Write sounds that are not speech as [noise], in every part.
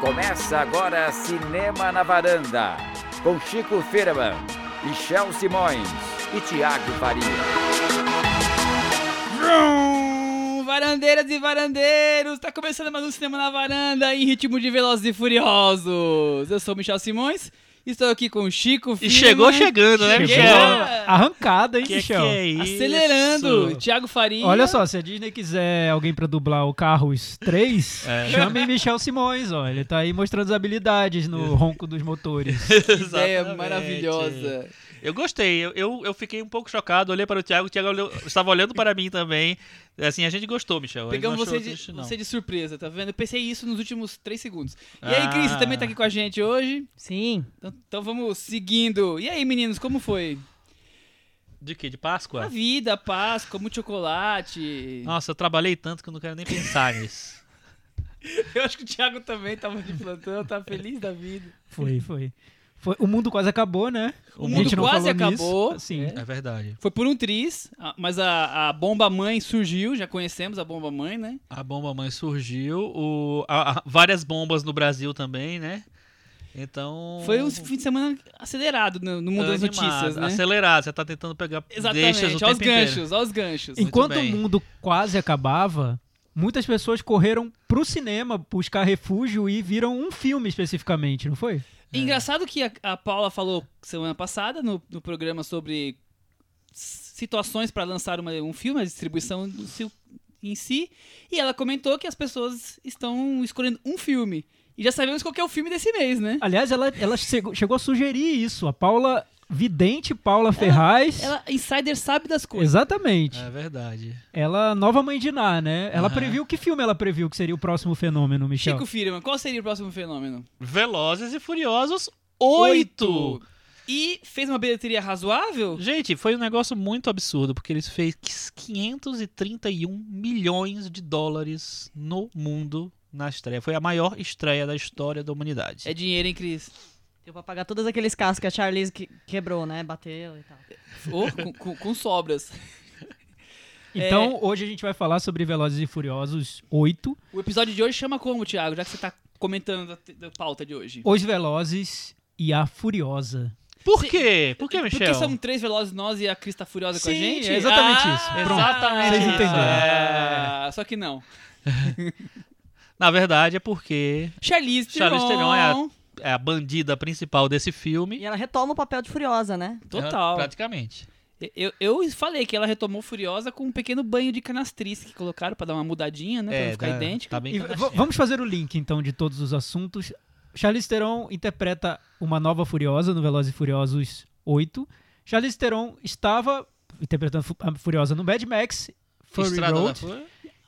Começa agora Cinema na Varanda, com Chico Firman, Michel Simões e Tiago Faria. Varandeiras e varandeiros, tá começando mais um Cinema na Varanda em ritmo de Velozes e Furiosos. Eu sou Michel Simões, estou aqui com o Chico E chegou chegando, né, Michel? é, Arrancada, hein, Que Michel? que é isso? Acelerando, Thiago Faria. Olha só, se a Disney quiser alguém pra dublar o Carros 3, É. chamem Michel Simões, ó. Ele tá aí mostrando as habilidades no [laughs] ronco dos motores. Que ideia maravilhosa. Eu gostei, eu, eu, eu fiquei um pouco chocado, olhei para o Thiago, o Thiago olhou- estava olhando para mim também. Assim, a gente gostou, Michel. Pegamos você de, triste, você de surpresa, tá vendo? Eu pensei isso nos últimos três segundos. E aí, Cris, você Ah. também tá aqui com a gente hoje? Sim. Então, então vamos seguindo. E aí, meninos, como foi? De quê? De A Páscoa? vida, a Páscoa, muito chocolate. Nossa, eu trabalhei tanto que eu não quero nem pensar nisso. [laughs] Eu acho que o Thiago também tava de plantão, tá feliz da vida. Foi, foi. Foi- O mundo quase acabou, né? O A mundo gente não quase nisso, acabou. Assim, É. É verdade. Foi por um triz, mas a, a bomba mãe surgiu, já conhecemos a bomba mãe, né? A bomba mãe surgiu, o, a- a- várias bombas no Brasil também, né? Então. Foi um fim de semana acelerado no, no mundo das animado, notícias, né? Acelerado, você tá tentando pegar deixas Exatamente, o aos tempo inteiro. ganchos, aos ganchos. Enquanto o mundo quase acabava, muitas pessoas correram pro cinema buscar refúgio e viram um filme especificamente, não foi? Engraçado que a, a Paula falou semana passada no, no programa sobre situações para lançar uma- um filme, a distribuição do seu- em si, e ela comentou que as pessoas estão escolhendo um filme. E já sabemos qual que é o filme desse mês, né? Aliás, ela, ela chegou, chegou a sugerir isso. A Paula Vidente, Paula Ferraz. Ela, insider sabe das coisas. Exatamente. É verdade. Ela, nova mãe de Ná, né? Ela Aham. previu que filme ela previu que seria o próximo fenômeno, Michel? Chico Firman, qual seria o próximo fenômeno? Velozes e Furiosos 8. E fez uma bilheteria razoável? Gente, foi um negócio muito absurdo, porque eles fez 531 milhões de dólares no mundo na estreia. Foi a maior estreia da história da humanidade. É dinheiro, hein, Cris? Deu pra pagar todos aqueles carros que a Charlize que- quebrou, né? Bateu e tal. Ô, com, com- com sobras. [laughs] Então, hoje a gente vai falar sobre Velozes e Furiosos 8, O episódio de hoje chama como, Thiago? Já que você tá comentando da, da pauta de hoje. Os Velozes e a Furiosa. Por Sim. quê? Por que, Michel? Porque são três velozes nós e a Cris tá furiosa com a Sim, gente? é exatamente Ah, isso. Pronto. Exatamente Vocês entenderam. Ah, só que não. [laughs] Na verdade, é porque Charlize Theron. Charlize Theron é a- é a bandida principal desse filme. E ela retoma o papel de Furiosa, né? Total. Praticamente. Eu, eu falei que ela retomou Furiosa com um pequeno banho de canastriz que colocaram pra dar uma mudadinha, né? pra não ficar tá- idêntica. Tá bem E vamos fazer o link, então, de todos os assuntos. Charlize Theron interpreta uma nova Furiosa no Velozes e Furiosos 8. Charlize Theron estava interpretando a Furiosa no Mad Max Fury Estrada da Road.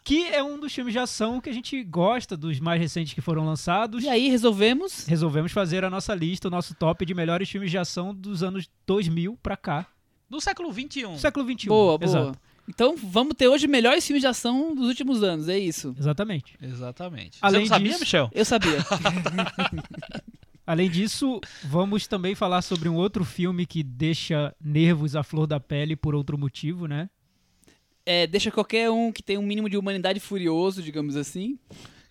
Que é um dos filmes de ação que a gente gosta, dos mais recentes que foram lançados. E aí resolvemos. Resolvemos fazer a nossa lista, o nosso top de melhores filmes de ação dos anos 2000 pra cá. Do século XXI. Século 21. Boa, boa. Exato. Então vamos ter hoje melhores filmes de ação dos últimos anos, é isso. Exatamente. Exatamente. Além Você não sabia, disso- Michel? Eu sabia. [laughs] Além disso, vamos também falar sobre um outro filme que deixa nervos à flor da pele por outro motivo, né? É, deixa qualquer um que tem um mínimo de humanidade furioso, digamos assim.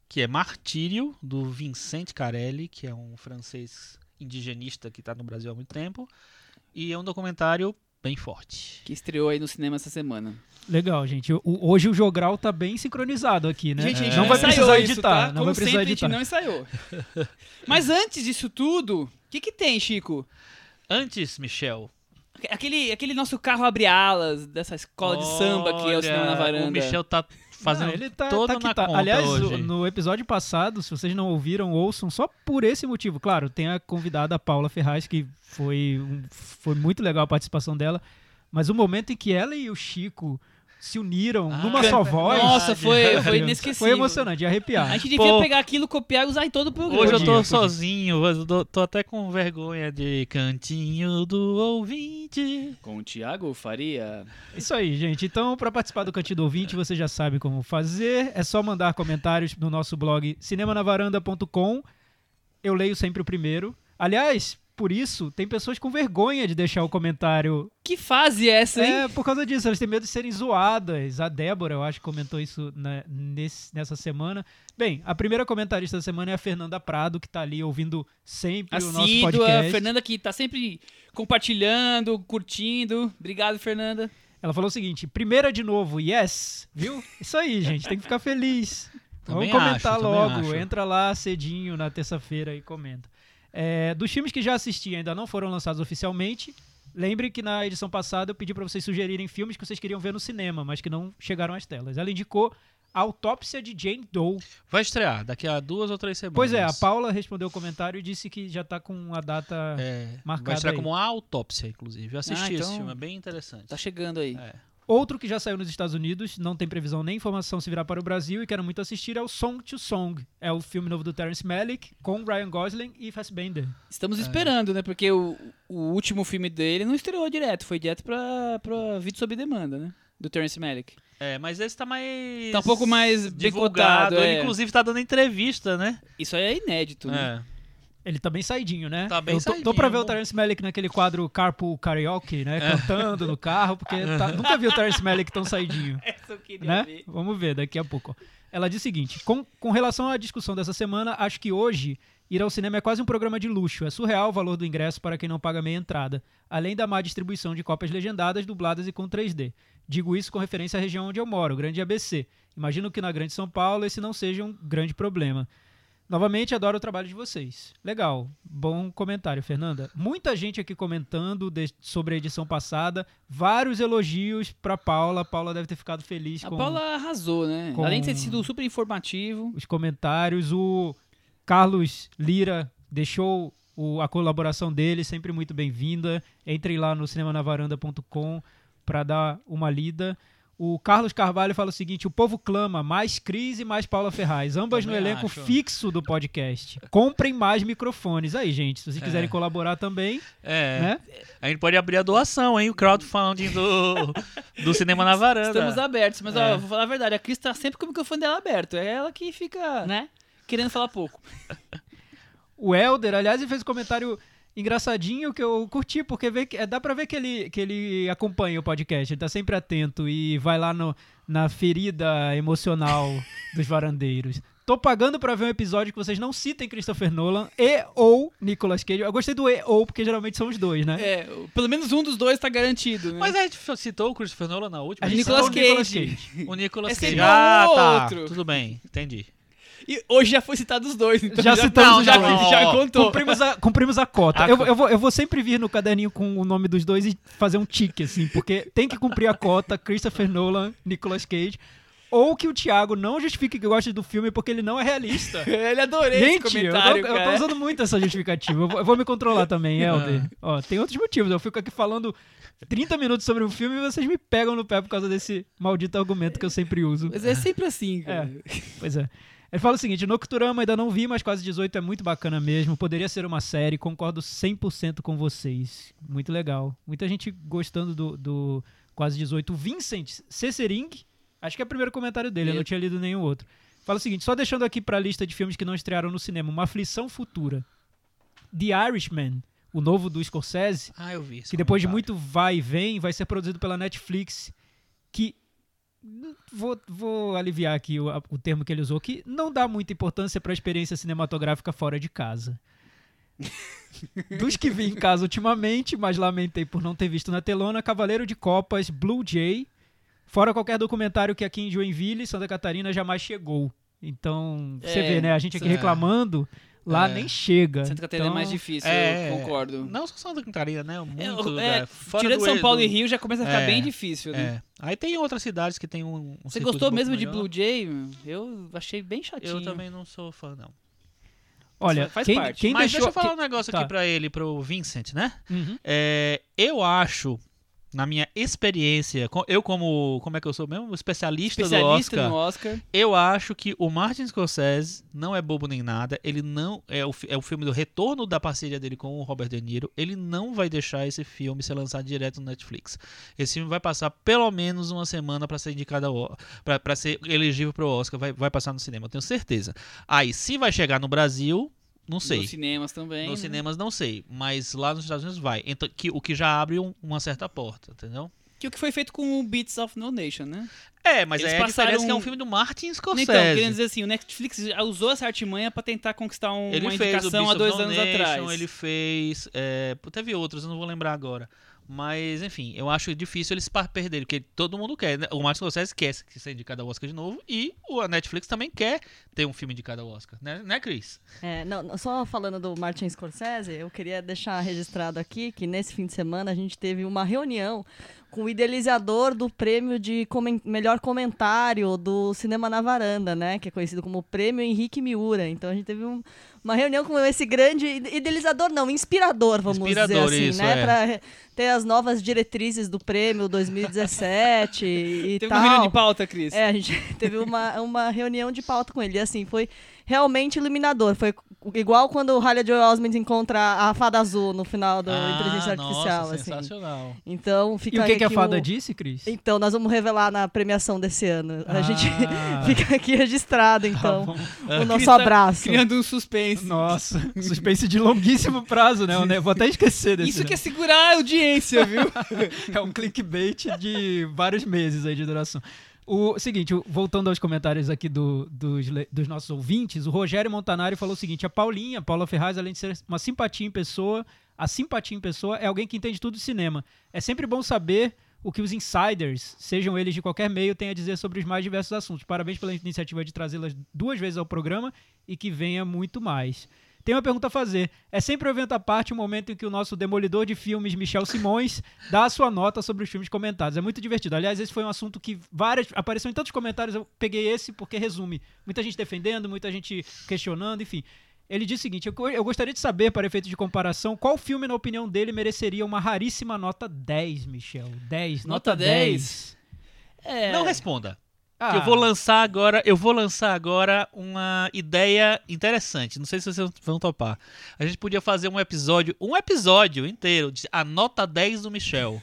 Que é Martírio, do Vincent Carelli, que é um francês indigenista que está no Brasil há muito tempo. E é um documentário bem forte. Que estreou aí no cinema essa semana. Legal, gente. O- hoje o Jogral tá bem sincronizado aqui, né? Gente, a gente não vai ensaiou precisar isso, editar. tá? Não Como vai precisar sempre, editar. a gente não ensaiou. [laughs] Mas antes disso tudo, o que, que tem, Chico? Antes, Michel. Aquele, aquele nosso carro abre alas dessa escola de samba que é o cinema na olha, varanda. O Michel tá fazendo Não, ele tá, todo tá que na tá. conta Aliás, hoje. no episódio passado, se vocês não ouviram, ouçam só por esse motivo. Claro, tem a convidada Paula Ferraz, que foi, um- foi muito legal a participação dela. Mas o momento em que ela e o Chico se uniram Ah, numa só voz. Nossa, foi, foi Foi inesquecível. emocionante, de arrepiar. A gente devia Pô. pegar aquilo, copiar e usar em todo o programa. Hoje eu tô sozinho, eu tô, tô até com vergonha de cantinho do ouvinte. Com o Thiago Faria. Isso aí, gente. Então, para participar do Cantinho do Ouvinte, você já sabe como fazer. É só mandar comentários no nosso blog cinemanavaranda.com. Eu leio sempre o primeiro. Aliás, por isso, tem pessoas com vergonha de deixar o comentário. Que fase é essa, hein? É, por causa disso, elas têm medo de serem zoadas. A Débora, eu acho, comentou isso na- nesse- nessa semana. Bem, a primeira comentarista da semana é a Fernanda Prado, que tá ali ouvindo sempre o nosso Assídua, podcast. Fernanda que tá sempre compartilhando, curtindo. Obrigado, Fernanda. Ela falou o seguinte: primeira de novo, yes, viu? Isso aí, [laughs] gente, tem que ficar feliz. Também Vamos comentar acho, logo. Entra lá cedinho na terça-feira e comenta. É, dos filmes que já assisti ainda não foram lançados oficialmente, lembre que na edição passada eu pedi pra vocês sugerirem filmes que vocês queriam ver no cinema, mas que não chegaram às telas. Ela indicou A Autópsia de Jane Doe. Vai estrear daqui a duas ou três semanas. Pois é, a Paula respondeu o comentário e disse que já tá com a data. É, marcada vai estrear aí. como autópsia, inclusive. Eu assisti Ah, então- esse filme, é bem interessante. Tá chegando aí. É. Outro que já saiu nos Estados Unidos, não tem previsão nem informação se virá para o Brasil e quero muito assistir é o Song to Song. É o filme novo do Terence Malick com Ryan Gosling e Fassbender. Estamos É. esperando, né? Porque o, o último filme dele não estreou direto, foi direto pra, pra vídeo sob demanda, né? Do Terence Malick. É, mas esse tá mais. Tá um pouco mais bem divulgado. cotado, Ele, é. inclusive, tá dando entrevista, né? Isso aí é inédito, né? Ele tá bem saidinho, né? Tá bem Eu tô, tô pra ver o. Terence Malick naquele quadro Carpool Karaoke, né? É. Cantando no carro, porque tá- [laughs] nunca vi o Terence Malick tão saidinho. [laughs] Essa eu queria né? ver. Vamos ver daqui a pouco. Ela diz o seguinte: com, com relação à discussão dessa semana, acho que hoje ir ao cinema é quase um programa de luxo. É surreal o valor do ingresso para quem não paga meia entrada, além da má distribuição de cópias legendadas, dubladas e com 3D. Digo isso com referência à região onde eu moro, o Grande ABC. Imagino que na Grande São Paulo esse não seja um grande problema. Novamente, adoro o trabalho de vocês. Legal, bom comentário, Fernanda. Muita gente aqui comentando de- sobre a edição passada, vários elogios pra Paula. Paula deve ter ficado feliz A com Paula arrasou, né? Além de ter sido super informativo. os comentários. O Carlos Lira deixou o- a colaboração dele, sempre muito bem-vinda. Entrem lá no cinemanavaranda.com para dar uma lida. O Carlos Carvalho fala o seguinte: o povo clama mais Cris e mais Paula Ferraz, ambas no Também elenco acho. fixo do podcast. Comprem mais microfones. Aí, gente, se vocês É. quiserem colaborar também, É. né? A gente pode abrir a doação, hein? O crowdfunding do, do [laughs] Cinema na Varanda. Estamos abertos, mas É. ó, vou falar a verdade, a Cris tá sempre com o microfone dela aberto. É ela que fica Né? querendo falar pouco. O Elder, aliás, ele fez um comentário engraçadinho que eu curti, porque vê que, é, dá pra ver que ele, que ele acompanha o podcast, ele tá sempre atento e vai lá no, na ferida emocional [laughs] dos varandeiros. Tô pagando pra ver um episódio que vocês não citem Christopher Nolan e ou Nicolas Cage. Eu gostei do e ou, porque geralmente são os dois, né? É, pelo menos um dos dois tá garantido, né? Mas a gente citou o Christopher Nolan na última. A gente Nicolas citou o Nicolas Cage. Cage. O Nicolas É Cage. Ah, tá. outro. Tudo bem, entendi. E hoje já foi citado os dois, então Já já, citamos não, os já, dois. já contou. Cumprimos a, cumprimos a cota. A eu, eu vou, eu vou sempre vir no caderninho com o nome dos dois e fazer um tique, assim, porque tem que cumprir a cota Christopher Nolan, Nicolas Cage. Ou que o Thiago não justifique que gosta do filme porque ele não é realista. [laughs] Ele adorei Gente, esse eu tô, comentário, eu tô usando muito essa justificativa. Eu vou, eu vou me controlar também, Helder. Ó, tem outros motivos. Eu fico aqui falando 30 minutos sobre um filme e vocês me pegam no pé por causa desse maldito argumento que eu sempre uso. Mas é sempre assim, cara. Pois é. Ele fala o seguinte: Nocturama ainda não vi, mas quase 18 é muito bacana mesmo. Poderia ser uma série, concordo 100% com vocês. Muito legal. Muita gente gostando do, do quase 18. O Vincent Cessering, acho que é o primeiro comentário dele, eu não tinha lido nenhum outro. Fala o seguinte: só deixando aqui pra lista de filmes que não estrearam no cinema, uma aflição futura. The Irishman, o novo do Scorsese, Ah, eu vi. que depois de muito vai e vem, vai ser produzido pela Netflix, que vou, vou aliviar aqui o, o termo que ele usou, que não dá muita importância para a experiência cinematográfica fora de casa. [laughs] Dos que vi em casa ultimamente, mas lamentei por não ter visto na telona, Cavaleiro de Copas, Blue Jay, fora qualquer documentário que aqui em Joinville, Santa Catarina, jamais chegou. Então, você É, vê, né? A gente aqui é. Lá É. nem chega. Santa Catarina Então, é mais difícil, É, eu concordo. Não só Santa Catarina, né? Muito É, lugar. é, Fora tirando do São Paulo e Rio já começa a ficar É, bem difícil, né? É. Aí tem outras cidades que tem um. um Você gostou um mesmo de melhor. Blue Jay? Eu achei bem chatinho. Eu também não sou fã, não. Olha, Faz quem, parte. quem Mas deixou... deixa eu falar um negócio tá. aqui pra ele, pro Vincent, né? Uhum. É, eu acho, na minha experiência, eu como, como é que eu sou mesmo? Especialista, Especialista do Oscar, no Oscar. eu acho que o Martin Scorsese não é bobo nem nada, ele não, é o, é o filme do retorno da parceria dele com o Robert De Niro, ele não vai deixar esse filme ser lançado direto no Netflix. Esse filme vai passar pelo menos uma semana pra ser indicado pra ser elegível pro Oscar, vai, vai passar no cinema, eu tenho certeza. Aí, se vai chegar no Brasil, não sei. Nos cinemas também. Nos né? cinemas não sei, mas lá nos Estados Unidos vai. Então, que, o que já abre um- uma certa porta, entendeu? Que o que foi feito com o Beats of No Nation, né? É, mas Eles é que é um passaram- filme do Martin Scorsese. Então, querendo dizer assim, o Netflix usou essa artimanha pra tentar conquistar um- ele uma fez o indicação há dois of No anos Nation, atrás. Ele fez. É, teve outros, eu não vou lembrar agora. Mas, enfim, eu acho difícil eles perderem, porque todo mundo quer. né? O Martin Scorsese quer que seja indicado ao Oscar de novo e a Netflix também quer ter um filme indicado ao Oscar, né, né Cris? É, não, só falando do Martin Scorsese, eu queria deixar registrado aqui que nesse fim de semana a gente teve uma reunião com o idealizador do prêmio de melhor comentário do Cinema na Varanda, né? Que é conhecido como Prêmio Henrique Miura. Então a gente teve um- uma reunião com esse grande ide- idealizador, não, inspirador, vamos Inspirador, dizer assim, isso, né? é. Pra ter as novas diretrizes do prêmio 2017 e Teve tal. uma reunião de pauta, Cris. É, a gente [laughs] teve uma, uma reunião de pauta com ele. E assim, foi realmente iluminador. Foi igual quando o Halle Joel Osment encontra a fada azul no final da inteligência artificial. Ah, nossa, assim. sensacional. Então, fica E o que, que a fada o- disse, Cris? Então, nós vamos revelar na premiação desse ano. A Ah. gente [laughs] fica aqui registrado, Tá então, bom. o nosso Cris tá abraço. Criando um suspense. Nossa, [laughs] suspense de longuíssimo prazo, né? né? Vou até esquecer desse. Isso né? que é segurar a audiência, viu? [laughs] É um clickbait de vários meses aí de duração. O seguinte, voltando aos comentários aqui do- dos, dos nossos ouvintes, o Rogério Montanari falou o seguinte: a Paulinha, Paula Ferraz, além de ser uma simpatia em pessoa, a simpatia em pessoa é alguém que entende tudo de cinema. É sempre bom saber o que os insiders, sejam eles de qualquer meio, têm a dizer sobre os mais diversos assuntos. Parabéns pela iniciativa de trazê-las duas vezes ao programa e que venha muito mais. Tem uma pergunta a fazer. É sempre um evento à parte o momento em que o nosso demolidor de filmes, Michel Simões, dá a sua nota sobre os filmes comentados. É muito divertido. Aliás, esse foi um assunto que várias apareceu em tantos comentários. Eu peguei esse porque resume. Muita gente defendendo, muita gente questionando, enfim. Ele diz o seguinte: eu, eu gostaria de saber, para efeito de comparação, qual filme, na opinião dele, mereceria uma raríssima nota 10, Michel. 10, nota, Nota 10. 10? É. Não responda. Ah, Eu vou lançar agora, eu vou lançar agora uma ideia interessante. Não sei se vocês vão topar. A gente podia fazer um episódio, um episódio inteiro de a nota 10 do Michel.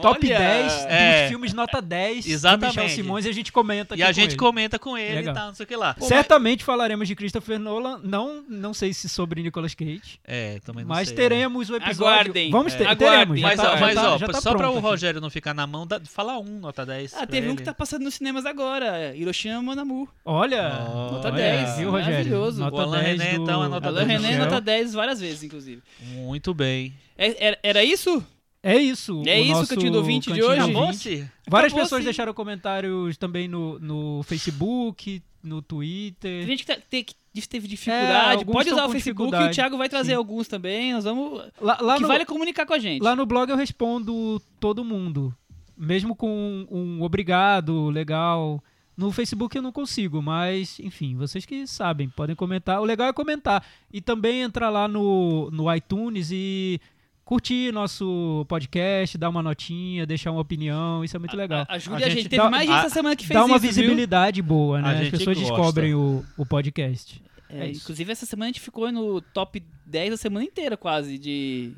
Top Olha, 10 É. dos filmes nota 10 Exatamente. do Michel Simões e a gente comenta aqui E a com gente ele. comenta com ele Legal. e tal, não sei o que lá. Certamente falaremos de Christopher Nolan, não, não sei se sobre Nicolas Cage, É, também não mas sei, né? teremos o episódio. Aguardem. Vamos ter, É. teremos. Mas, tá, mas tá- ó, já tá só pra o aqui. Rogério não ficar na mão, dá, fala um, nota 10. Ah, teve um ele. que tá passando nos cinemas agora. Hiroshima Monamu. Olha, Nota olha, 10, viu, Rogério? maravilhoso. Nota O Alain 10 René, do, então, é nota Alain 10 René nota 10 várias vezes, inclusive. Muito bem. É- era, era isso? É isso. É o isso, nosso Cantinho do Ouvinte de hoje? do Acabou, Ouvinte. se Várias Acabou, pessoas sim. deixaram comentários também no, no Facebook, no Twitter. Tem gente que, tá- tem- que teve É, dificuldade. alguns Pode usar o Facebook e o Thiago vai trazer Sim. alguns também. Nós vamos. Lá, lá que no, vale comunicar com a gente. lá no blog eu respondo todo mundo. Mesmo com um, um obrigado, legal. No Facebook eu não consigo, mas enfim, vocês que sabem, podem comentar. O legal é comentar. E também entrar lá no, no iTunes e curtir nosso podcast, dar uma notinha, deixar uma opinião. Isso é muito legal. A- Ajude a, gente. Teve dá- mais gente a- essa semana que fez Dá uma isso, viu? visibilidade boa, A né? As gente pessoas gosta. descobrem o, o podcast. É, É isso. inclusive, essa semana a gente ficou no top 10 a semana inteira, quase, de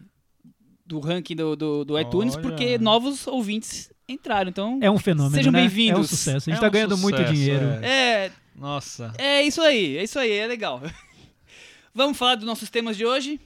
do ranking do, do, do iTunes, Olha. porque novos ouvintes entraram. Então, É um fenômeno, Sejam né? bem-vindos. É um sucesso. A gente É tá um ganhando muito sucesso, dinheiro. é. é, Nossa. é isso aí, é isso aí, é legal. [laughs] Vamos falar dos nossos temas de hoje.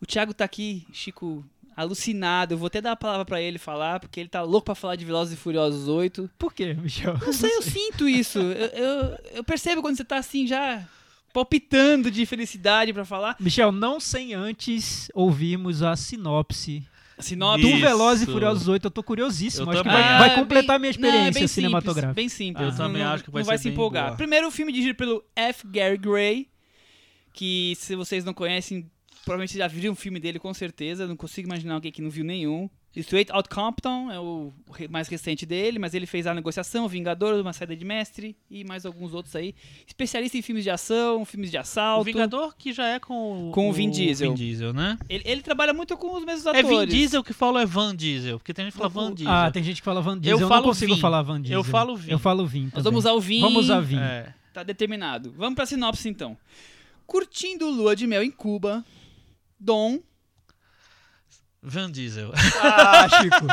O Thiago tá aqui, Chico, alucinado. Eu vou até dar a palavra pra ele falar, porque ele tá louco pra falar de Velozes e Furiosos 8. Por quê, Michel? Não sei, eu [laughs] sinto isso. Eu, eu, eu percebo quando você tá assim já palpitando de felicidade pra falar. Michel, não sem antes ouvirmos a sinopse A sinopse. do. Velozes e Furiosos 8. Eu tô curiosíssimo. Eu Acho que também. vai, Ah, vai é completar bem- minha não, é experiência bem cinematográfica. Simples, bem simples. Eu também Não- acho que vai não vai ser se bem empolgar. boa. Primeiro, o filme dirigido pelo F. Gary Gray, que se vocês não conhecem, provavelmente já viram um filme dele com certeza. Não consigo imaginar alguém que não viu nenhum. Straight Out Compton é o mais recente dele, mas ele fez a negociação, Vingador, uma saída de mestre e mais alguns outros aí. Especialista em filmes de ação, filmes de O assalto. Vingador que já é com o, Com o Vin Diesel. Vin Diesel, né? Ele, ele trabalha muito com os mesmos É atores. Vin Diesel que fala ou é Van Diesel? Porque tem gente que fala Van Diesel. Ah, tem gente que fala Van Diesel. Eu, não falo consigo Vin. falar Van Diesel. Eu falo Vin. Eu falo Vin Nós vamos usar o Vin. Vamos usar Vin. É. Tá determinado. Vamos pra sinopse então. Curtindo lua de mel em Cuba, Dom Van Diesel. Ah, [laughs] Chico.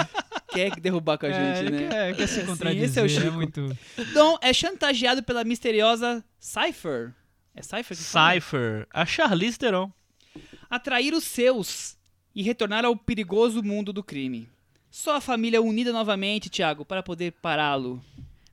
quer derrubar com a é, gente, né? quer, quer se Sim, contradizer. esse é o Chico. muito... Dom é chantageado pela misteriosa Cypher. É Cypher que fala? Cypher, a Charlize Theron. Atrair os seus e retornar ao perigoso mundo do crime. Só a família unida novamente, Thiago, para poder pará-lo.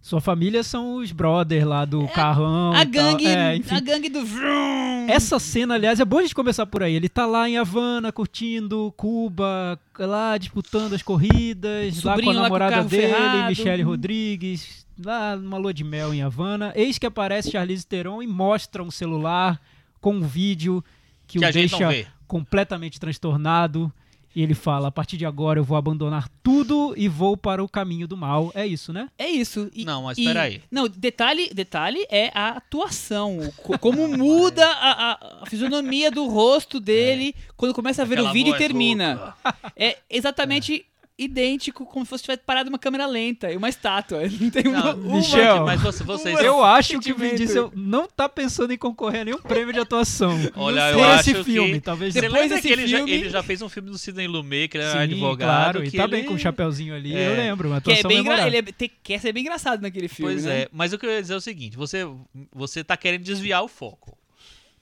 Sua família são os brothers lá do carrão. É A e tal. gangue, É, a gangue do Vroom. Essa cena, aliás, é bom a gente começar por aí. Ele tá lá em Havana, curtindo Cuba, lá disputando as corridas, lá com Sobrinho a lá com namorada carro dele, ferrado. Michelle Rodrigues, lá numa lua de mel em Havana. Eis que aparece Charlize Theron e mostra um celular com um vídeo que, Que o a deixa completamente transtornado. E ele fala: a partir de agora eu vou abandonar tudo e vou para o caminho do mal. É isso, né? É isso. E- Não, mas e- peraí. Não, detalhe, detalhe é a atuação. Co- Como muda a, a- a fisionomia do rosto dele quando começa a ver o Aquela vídeo e termina. É exatamente idêntico como se fosse tivesse parado uma câmera lenta e uma estátua. [laughs] Não tem uma, Não, uma- Michel, Mas você- vocês. Uma- Eu acho que o Vin. Diesel não tá pensando em concorrer a nenhum prêmio de atuação. [laughs] Olha, eu esse acho filme, que... talvez Você Depois lembra desse que ele, já, filme- ele já fez um filme do Sidney Lumet, que ele era Sim, advogado. claro, e tá ele... bem com o chapeuzinho ali, É. eu lembro, uma que é atuação bem memorável. ele é- te- quer ser bem engraçado naquele filme. Pois né? é, mas o que eu ia dizer é o seguinte: você, você tá querendo desviar o foco.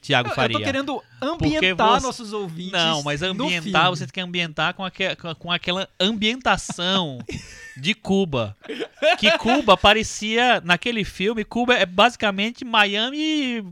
Tiago Faria. Eu tô querendo ambientar você- nossos ouvintes. Não, mas ambientar, você tem que ambientar com, aque- com- aquela ambientação de Cuba. Que Cuba parecia, naquele filme, Cuba é basicamente Miami,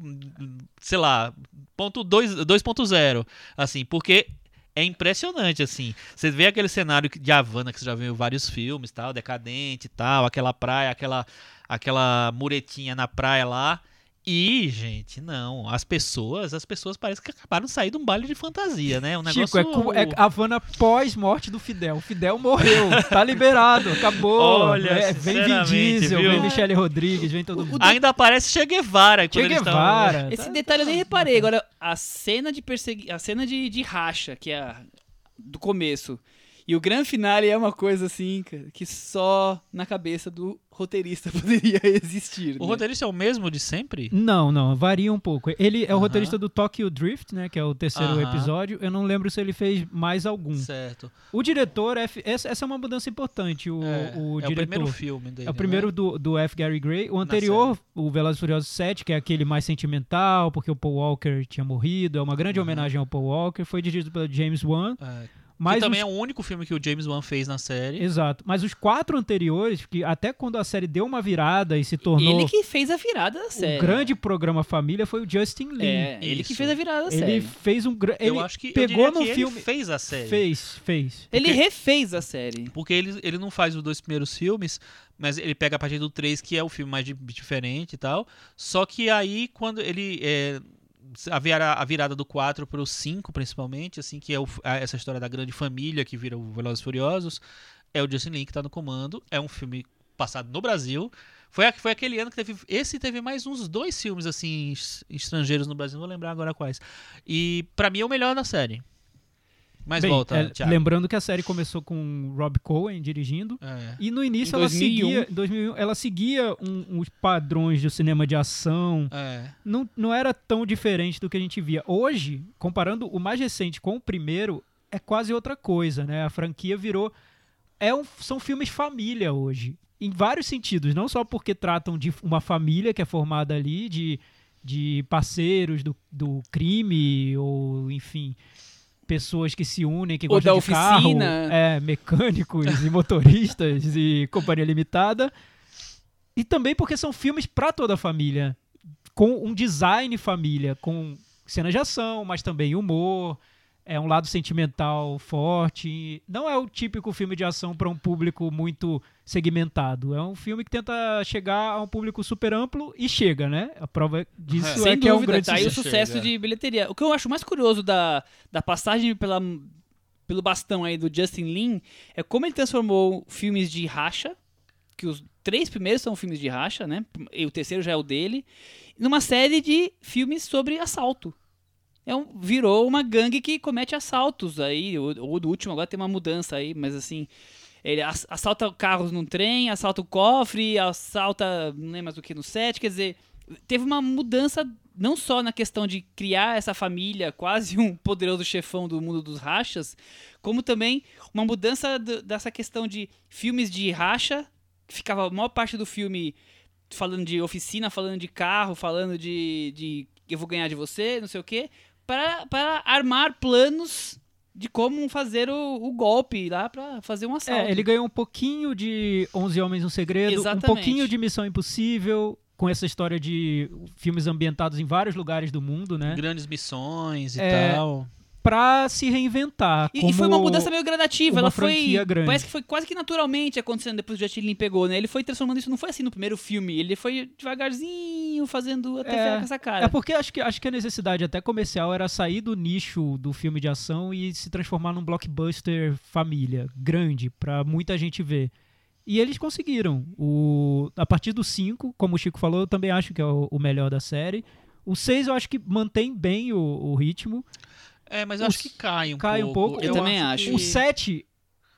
sei lá, ponto dois- 2.0. Assim, porque é impressionante, assim. Você vê aquele cenário de Havana que você já viu em vários filmes, tal, decadente e tal, aquela praia, aquela, aquela muretinha na praia lá. E, gente, não. As pessoas, as pessoas parecem que acabaram de sair de um baile de fantasia, né? Um negócio. Chico, é, é Havana pós-morte do Fidel. O Fidel morreu, [laughs] tá liberado, acabou. Olha, É, vem Vin Diesel, viu? vem Michelle Rodrigues, vem todo mundo. Ainda parece Che Guevara. Che Guevara. Esse tá- detalhe eu nem tá- reparei. Agora, a cena de persegui... a cena de, de racha, que é a do começo. E o grande finale é uma coisa assim, cara, que só na cabeça do roteirista [laughs] poderia existir. O né? roteirista é o mesmo de sempre? Não, não, varia um pouco. Ele é o Aham. roteirista do Tokyo Drift, né, que é o terceiro Aham. episódio. Eu não lembro se ele fez mais algum. Certo. O diretor, F, essa, essa é uma mudança importante. O, é, o é diretor. o primeiro filme dele. É o primeiro né? do, do F. Gary Gray. O anterior, o Velozes e Furiosos 7, que é aquele mais sentimental, porque o Paul Walker tinha morrido, é uma grande Uhum. homenagem ao Paul Walker, foi dirigido pelo James Wan. É, Mas que também os- é o único filme que o James Wan fez na série. Exato. Mas os quatro anteriores, que até quando a série deu uma virada e se tornou Ele que fez a virada da série. o grande programa família, foi o Justin Lin. É, ele que Isso. fez a virada da Ele série. fez um grande. eu Ele acho que eu pegou diria no que filme. Ele fez a série. Fez, fez. Ele porque- refez a série. Porque ele, ele não faz os dois primeiros filmes, mas ele pega a partir do 3, que é o filme mais di- diferente e tal. Só que aí, quando ele. é, a, vira- a virada do 4 pro 5, principalmente, assim, que é o- essa história da grande família que vira o Velozes Furiosos, é o Justin Lin que tá no comando. É um filme passado no Brasil. Foi, foi aquele ano que teve. Esse teve mais uns dois filmes, assim, es- estrangeiros no Brasil, não vou lembrar agora quais. E pra mim é o melhor da série. Mas Bem, volta, é, Thiago. lembrando que a série começou com Rob Cohen dirigindo. É. E no início Em ela 2001. seguia, em 2001, ela seguia um- uns padrões do cinema de ação. É. Não, não era tão diferente do que a gente via. Hoje, comparando o mais recente com o primeiro, é quase outra coisa, né? A franquia virou. É um, são filmes família hoje. Em vários sentidos. Não só porque tratam de uma família que é formada ali, de, de parceiros do, do crime, ou enfim. Pessoas que se unem, que Ou gostam da de carro, oficina. é, mecânicos e motoristas [laughs] e companhia limitada. E também porque são filmes para toda a família, com um design família, com cenas de ação, mas também humor, é um lado sentimental forte. Não é o típico filme de ação para um público muito segmentado. É um filme que tenta chegar a um público super amplo e chega, né? A prova disso é, Sem que é um dúvida, grande tá aí o sucesso. sucesso Chega. de bilheteria. O que eu acho mais curioso da, da passagem pela, pelo bastão aí do Justin Lin é como ele transformou filmes de racha, que os três primeiros são filmes de racha, né? E o terceiro já é o dele, numa série de filmes sobre assalto. É um, virou uma gangue que comete assaltos aí, ou, ou do último agora tem uma mudança aí, mas assim, ele ass- assalta carros num trem, assalta o cofre, assalta não lembro mais o que no set, quer dizer, teve uma mudança não só na questão de criar essa família, quase um poderoso chefão do mundo dos rachas, como também uma mudança dessa questão de filmes de racha, que ficava a maior parte do filme falando de oficina, falando de carro, falando de, de eu vou ganhar de você, não sei o quê, para, para armar planos de como fazer o, o golpe lá pra fazer um assalto. É, ele ganhou um pouquinho de 11 Homens no Segredo, Exatamente. um pouquinho de Missão Impossível, com essa história de filmes ambientados em vários lugares do mundo, né? Grandes missões e É, tal. Pra se reinventar. E, e foi uma mudança meio gradativa. Ela foi. grande. Parece que foi quase que naturalmente acontecendo depois que o Jet Li pegou, né? Ele foi transformando isso, não foi assim no primeiro filme. Ele foi devagarzinho, fazendo até É, com essa cara. É porque acho que, acho que a necessidade até comercial era sair do nicho do filme de ação e se transformar num blockbuster família, grande, pra muita gente ver. E eles conseguiram. O, a partir do 5, como o Chico falou, eu também acho que é o, o melhor da série. O 6 eu acho que mantém bem o, o ritmo. É, mas eu o acho que cai um cai um pouco. pouco. Eu também acho. que- O 7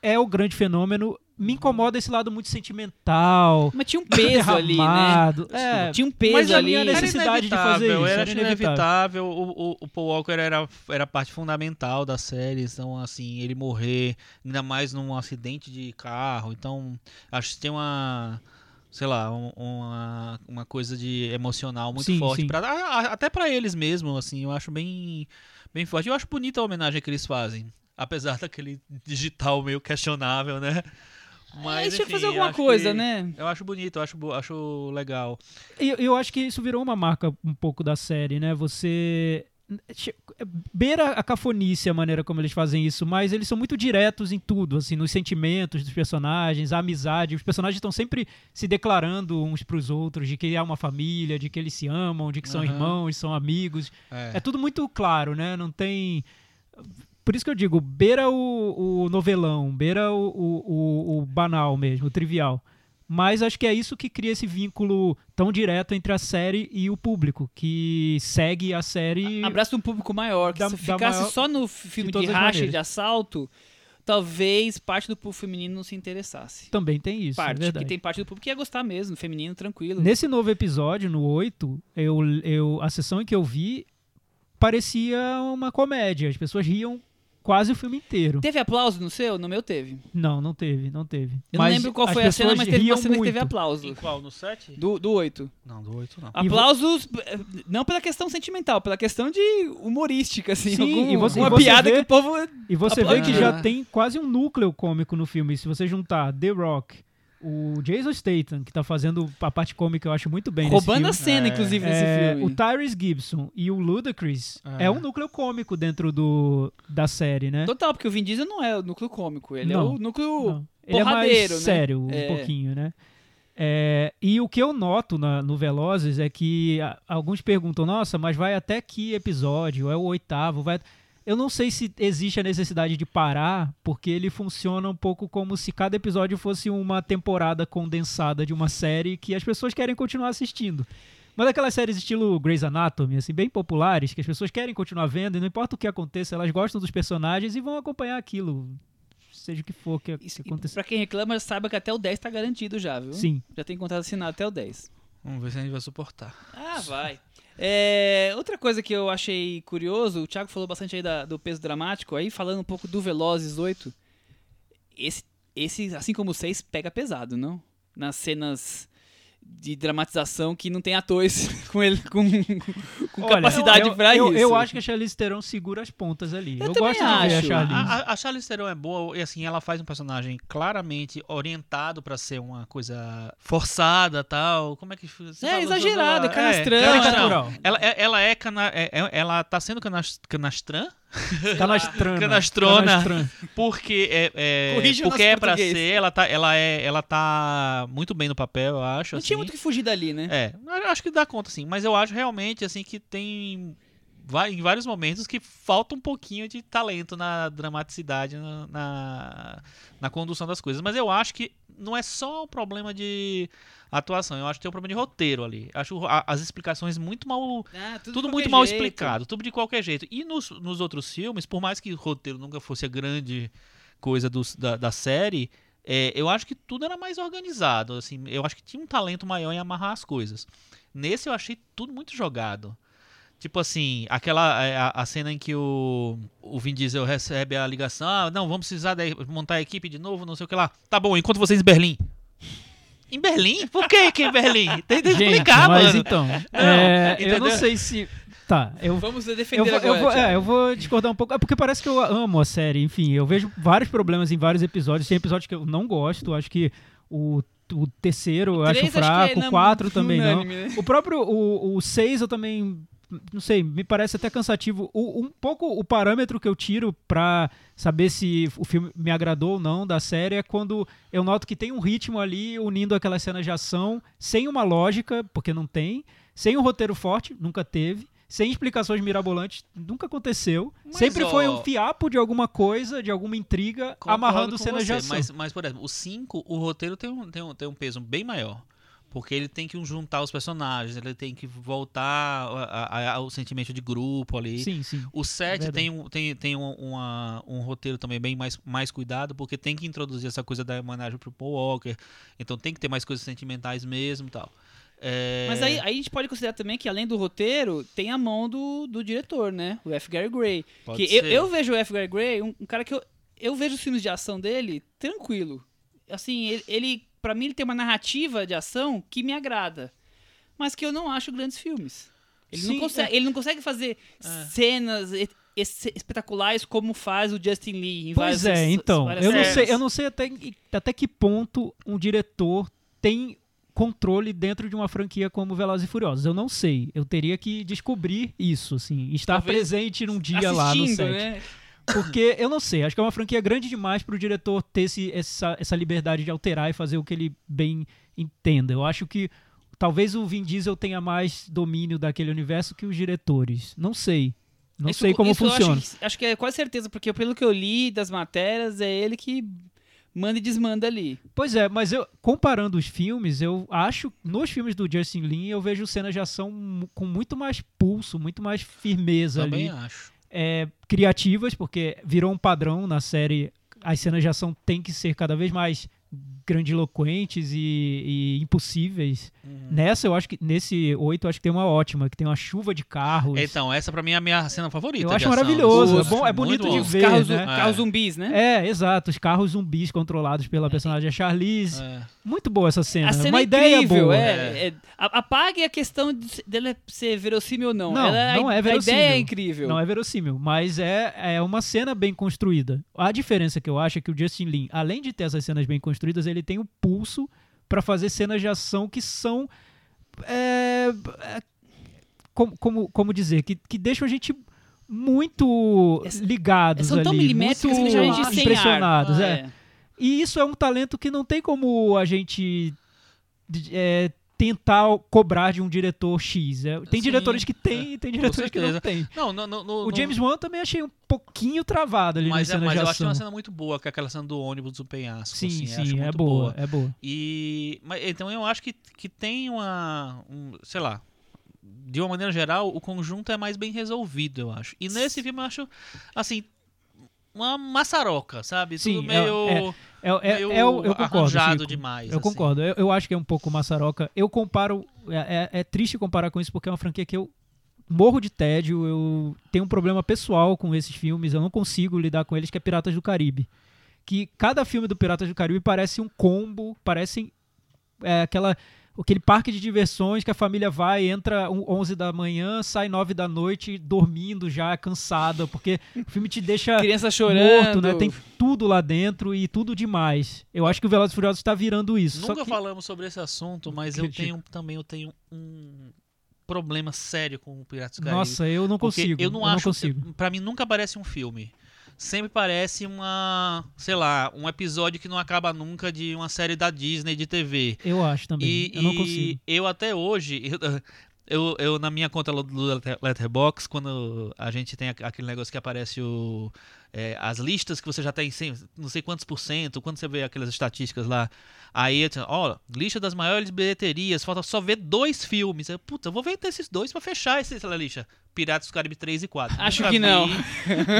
é o grande fenômeno. Me incomoda esse lado muito sentimental. Mas tinha um peso ali, né? É, Tinha um peso mas a ali. minha Era necessidade de fazer isso, Era, era inevitável. O, o, o Paul Walker era, era parte fundamental da série. Então, assim, ele morrer, ainda mais num acidente de carro. Então, acho que tem uma. Sei lá, um- uma, uma coisa de emocional muito Sim, forte. sim. Pra, a- até pra eles mesmo, assim, eu acho bem, bem forte. Eu acho bonita a homenagem que eles fazem. Apesar [laughs] daquele digital meio questionável, né? Mas, Eles tinham que fazer alguma coisa, que- né? Eu acho bonito, eu acho, acho legal. Eu, eu acho que isso virou uma marca um pouco da série, né? Você. Beira a cafonice a maneira como eles fazem isso, mas eles são muito diretos em tudo, assim, nos sentimentos dos personagens, a amizade. Os personagens estão sempre se declarando uns pros outros de que é uma família, de que eles se amam, de que são Aham. irmãos, são amigos. É. É tudo muito claro, né? Não tem. Por isso que eu digo, beira o, o novelão, beira o, o- o banal mesmo, o trivial. Mas acho que é isso que cria esse vínculo tão direto entre a série e o público, que segue a série. Abraça um público maior. Que Da- se ficasse maior- só no filme de de, racha e de assalto, talvez parte do público feminino não se interessasse. Também tem isso. é parte, verdade. que tem parte do público que ia gostar mesmo, feminino, tranquilo. Nesse novo episódio, no 8, eu, eu, a sessão em que eu vi parecia uma comédia. As pessoas riam quase o filme inteiro. Teve aplauso no seu? No meu teve. Não, não teve, não teve. Eu Mas não lembro qual foi a cena, mas teve uma cena que teve muito. aplauso. Em qual? No 7? Do, do 8. Não, do 8 não. Vo- Aplausos, eh, não pela questão sentimental, pela questão de humorística, assim. Sim, algum- e você- uma e você piada vê- que o povo. E você vê que já tem quase um núcleo cômico no filme. Se você juntar The Rock, o Jason Statham, que tá fazendo a parte cômica, eu acho muito bem roubando a cena, É, inclusive, nesse É, filme. o Tyrese Gibson e o Ludacris É. é. um núcleo cômico dentro do, da série, né? Total, porque o Vin Diesel não é o núcleo cômico, ele Não, é o núcleo. Não. Ele é porradeiro, mais né? sério, um É. pouquinho, né? É, e o que eu noto na- no Velozes é que a- alguns perguntam, nossa, mas vai até que episódio? É o oitavo? Vai... Eu não sei se existe a necessidade de parar, porque ele funciona um pouco como se cada episódio fosse uma temporada condensada de uma série que as pessoas querem continuar assistindo. Mas aquelas séries estilo Grey's Anatomy, assim, bem populares, que as pessoas querem continuar vendo, e não importa o que aconteça, elas gostam dos personagens e vão acompanhar aquilo, seja o que for que, Isso, que aconteça. pra quem reclama, saiba que até o 10 tá garantido já, viu? Sim. Já tem contrato assinado até o 10. Vamos ver se a gente vai suportar. Ah, vai. É, outra coisa que eu achei curioso, o Thiago falou bastante aí da- do peso dramático, aí falando um pouco do Velozes 8, esse, esse assim como o 6, pega pesado, não? Nas cenas de dramatização que não tem atores [laughs] com ele com, com Olha, capacidade eu, pra eu, isso. Eu acho que a Charlize Theron segura as pontas ali. Eu Eu, também gosto de ver a acho. Charlize. A, a, Charlize Theron é boa e assim, ela faz um personagem claramente orientado pra ser uma coisa forçada, tal. Como é que você É, exagerado, é É, canastrão. Ela, é- ela é, cana, é- ela tá sendo canas, canastrã [laughs] Canastrana. Canastrona. Canastrana. porque é, é porque é pra português. ser, ela tá ela é ela tá muito bem no papel, eu acho, Não assim. tinha muito que fugir dali, né? É, acho que dá conta, sim. Mas eu acho realmente, assim, que tem em vários momentos que falta um pouquinho de talento na dramaticidade, na, na, na condução das coisas. Mas eu acho que não é só um problema de atuação, eu acho que tem um problema de roteiro ali. Acho a- as explicações muito mal. Ah, tudo Tudo muito qualquer mal jeito. explicado, tudo de qualquer jeito. E nos, nos outros filmes, por mais que o roteiro nunca fosse a grande coisa dos- da, da série, é, eu acho que tudo era mais organizado. Assim, eu acho que tinha um talento maior em amarrar as coisas. Nesse eu achei tudo muito jogado. Tipo assim, aquela é, a, a cena em que o, o Vin Diesel recebe a ligação, ah, não, vamos precisar da- montar a equipe de novo, não sei o que lá. Tá bom, enquanto vocês em Berlim. Em Berlim? Por que que em Berlim? Tem que explicar, mas mano. então, é, eu não sei se Tá, eu, Vamos defender eu vou, agora. eu, vou, é, eu vou discordar um pouco. É porque parece que eu amo a série. Enfim, eu vejo vários problemas em vários episódios. Tem episódios que eu não gosto. Acho que o, o terceiro eu acho fraco. é o quatro também não. unânime, né? O próprio o, o 6 eu também não sei, me parece até cansativo. O, um pouco o parâmetro que eu tiro pra saber se o filme me agradou ou não da série é quando eu noto que tem um ritmo ali unindo aquelas cenas de ação sem uma lógica, porque não tem, sem um roteiro forte, nunca teve. Sem explicações mirabolantes, nunca aconteceu. Mas, Sempre foi ó, um fiapo de alguma coisa, de alguma intriga, amarrando cenas de ação. Mas, mas, por exemplo, o 5, o roteiro tem um, tem, um, tem um peso bem maior. Porque ele tem que juntar os personagens, ele tem que voltar ao sentimento de grupo ali. Sim, sim. O 7 Verdade. tem, um, tem, tem um, uma- um roteiro também bem mais, mais cuidado, porque tem que introduzir essa coisa da homenagem pro Paul Walker. Então tem que ter mais coisas sentimentais mesmo e tal. É, Mas aí, aí a gente pode considerar também que além do roteiro, tem a mão do, do diretor, né? O F. Gary Gray. pode Que eu, ser. eu vejo o F. Gary Gray, um, um cara que eu, eu vejo os filmes de ação dele tranquilo. Assim, ele, ele para mim ele tem uma narrativa de ação que me agrada, mas que eu não acho grandes filmes. Ele, Sim, não, consegue, ele não consegue fazer É. cenas es- espetaculares como faz o Justin Lee em Pois várias é, então. Eu não, sei, eu não sei até, até que ponto um diretor tem controle dentro de uma franquia como Velozes e Furiosos. Eu não sei. Eu teria que descobrir isso, assim. Estar Talvez presente num dia lá no set. né? Porque eu não sei. Acho que é uma franquia grande demais pro diretor ter esse, essa, essa liberdade de alterar e fazer o que ele bem entenda. Eu acho que talvez o Vin Diesel tenha mais domínio daquele universo que os diretores. Não sei. Não Isso- sei como funciona. Acho, que- acho que é quase certeza, porque pelo que eu li das matérias, é ele que manda e desmanda ali. Pois é, mas eu comparando os filmes, eu acho nos filmes do Justin Lin eu vejo cenas de ação com muito mais pulso, muito mais firmeza Também ali, acho. É, criativas, porque virou um padrão na série. As cenas de ação têm que ser cada vez mais grandiloquentes e, e impossíveis. Uhum. Nessa, eu acho que nesse 8 eu acho que tem uma ótima, que tem uma chuva de carros. Então, essa pra mim é a minha cena favorita. Eu acho ação. maravilhoso, é bom- é bonito bom. de Os ver, carros, né? carros É. zumbis, né? É, exato, os carros zumbis controlados pela personagem Charlize. É. Muito boa essa cena. A cena uma é ideia incrível, boa. é, é- a- apague a questão de dela ser verossímil ou não. Não, Ela- não a, é verossímil. A ideia é incrível. Não é verossímil, mas é, é uma cena bem construída. A diferença que eu acho é que o Justin Lin, além de ter essas cenas bem construídas, ele tem o pulso pra fazer cenas de ação que são. é, é, como, como, como dizer? Que, que deixam a gente muito ligados São tão ali, milimétricas que muito deixam a gente impressionados. ar. é. E isso é um talento que não tem como a gente é, tentar cobrar de um diretor X. É, tem Sim, diretores que tem e tem diretores que não tem. Não, no, no, no, O James Wan também achei um pouquinho travado ali mas, nas é, cenas mas eu acho que é uma cena muito boa, que é aquela cena do ônibus do penhasco. Sim, assim, sim, é muito boa, é boa. E mas, então eu acho que, que tem uma, um, sei lá, de uma maneira geral, o conjunto é mais bem resolvido, eu acho. E nesse filme eu acho assim uma maçaroca, sabe? Sim, Tudo é- meio, É, é, meio é, eu, eu concordo. arranjado Chico. demais. Eu assim. concordo. Eu, eu acho que é um pouco maçaroca. Eu comparo. É, é- é triste comparar com isso porque é uma franquia que eu morro de tédio. Eu tenho um problema pessoal com esses filmes. Eu não consigo lidar com eles, que é Piratas do Caribe. Que cada filme do Piratas do Caribe parece um combo, parece é, aquela. Aquele parque de diversões que a família vai, entra um- 11 da manhã, sai 9 da noite, dormindo já, cansada, porque o filme te deixa Criança chorando. morto, né? Tem tudo lá dentro e tudo demais. Eu acho que o Velozes e Furiosos está virando isso. Nunca Só que... falamos sobre esse assunto, mas eu tenho também eu tenho um problema sério com o Piratas do Caribe. Nossa, eu não consigo. Eu não acho. consigo. Pra mim nunca parece um filme. Sempre parece uma, sei lá, um episódio que não acaba nunca de uma série da Disney de TV. Eu acho também. E, eu não consigo. eu até hoje, [laughs] eu, eu, eu, na minha conta do Letter- Letterboxd, quando a gente tem aqu- aquele negócio que aparece o, é, as listas que você já tem, sem- não sei quantos por cento, quando você vê aquelas estatísticas lá, aí, ó, lista das maiores bilheterias, falta só ver dois filmes. Eu, Puta, eu vou ver esses dois pra fechar esse- essa lista. Piratas do Caribe 3 e 4. Acho Nunca que não. vi,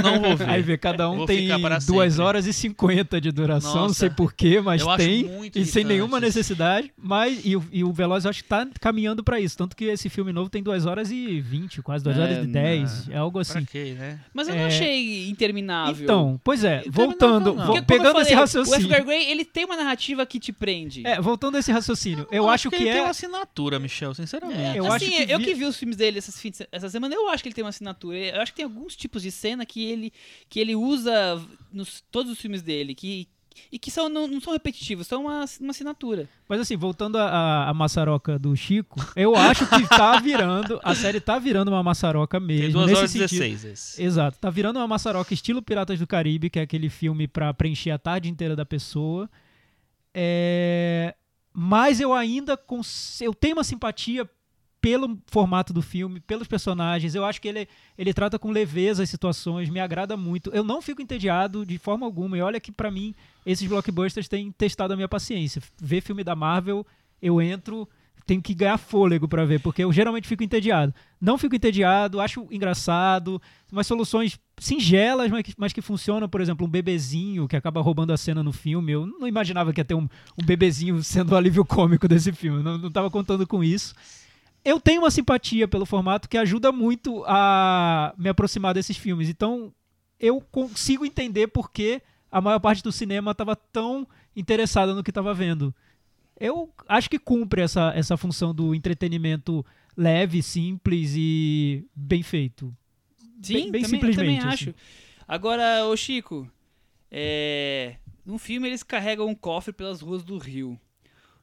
Não vou ver. Aí vê, cada um Vou tem ficar para 2 sempre. horas e 50 de duração, não Nossa, sei porquê, mas eu acho tem. muito E sem irritante nenhuma isso. necessidade. Mas, e, o- e o Veloz eu acho que tá caminhando pra isso. Tanto que esse filme novo tem 2 horas e 20, quase 2 É, horas e não. 10. É algo Pra assim. quê, né? Mas eu não É. achei interminável. Então, pois é, Interminável voltando, não. Porque, eu pegando esse falei, O raciocínio. Edgar Gray, ele tem uma narrativa que te prende. É, voltando a esse raciocínio, eu acho que ele tem é. uma assinatura, Michel, sinceramente. eu assim, acho que eu vi- que vi os filmes dele essas fim de- essa semana, eu acho que ele tem uma assinatura. Eu acho que tem alguns tipos de cena que ele, que ele usa nos todos os filmes dele, que, e que são, não, não são repetitivos, são uma, uma assinatura. Mas assim, voltando à- maçaroca do Chico, eu acho que tá virando. A série tá virando uma maçaroca mesmo. Tem 2 nesse horas sentido. 16 esse. Exato, tá virando uma maçaroca estilo Piratas do Caribe, que é aquele filme pra preencher a tarde inteira da pessoa. É, Mas eu ainda cons... eu tenho uma simpatia pelo formato do filme, pelos personagens. Eu acho que ele, ele trata com leveza as situações, me agrada muito. Eu não fico entediado de forma alguma. E olha que pra mim esses blockbusters têm testado a minha paciência. Ver filme da Marvel, eu entro, tenho que ganhar fôlego pra ver, porque eu geralmente fico entediado. Não fico entediado, acho engraçado, umas soluções singelas, mas que, mas que funcionam. Por exemplo, um bebezinho que acaba roubando a cena no filme. Eu não imaginava que ia ter um, um bebezinho sendo o alívio cômico desse filme. Não, não tava contando com isso. Eu tenho uma simpatia pelo formato que ajuda muito a me aproximar desses filmes. Então, eu consigo entender por que a maior parte do cinema estava tão interessada no que estava vendo. Eu acho que cumpre essa, essa função do entretenimento leve, simples e bem feito. Sim, Bem- bem também, simplesmente, eu também assim. acho. Agora, ô Chico, é... no filme eles carregam um cofre pelas ruas do Rio.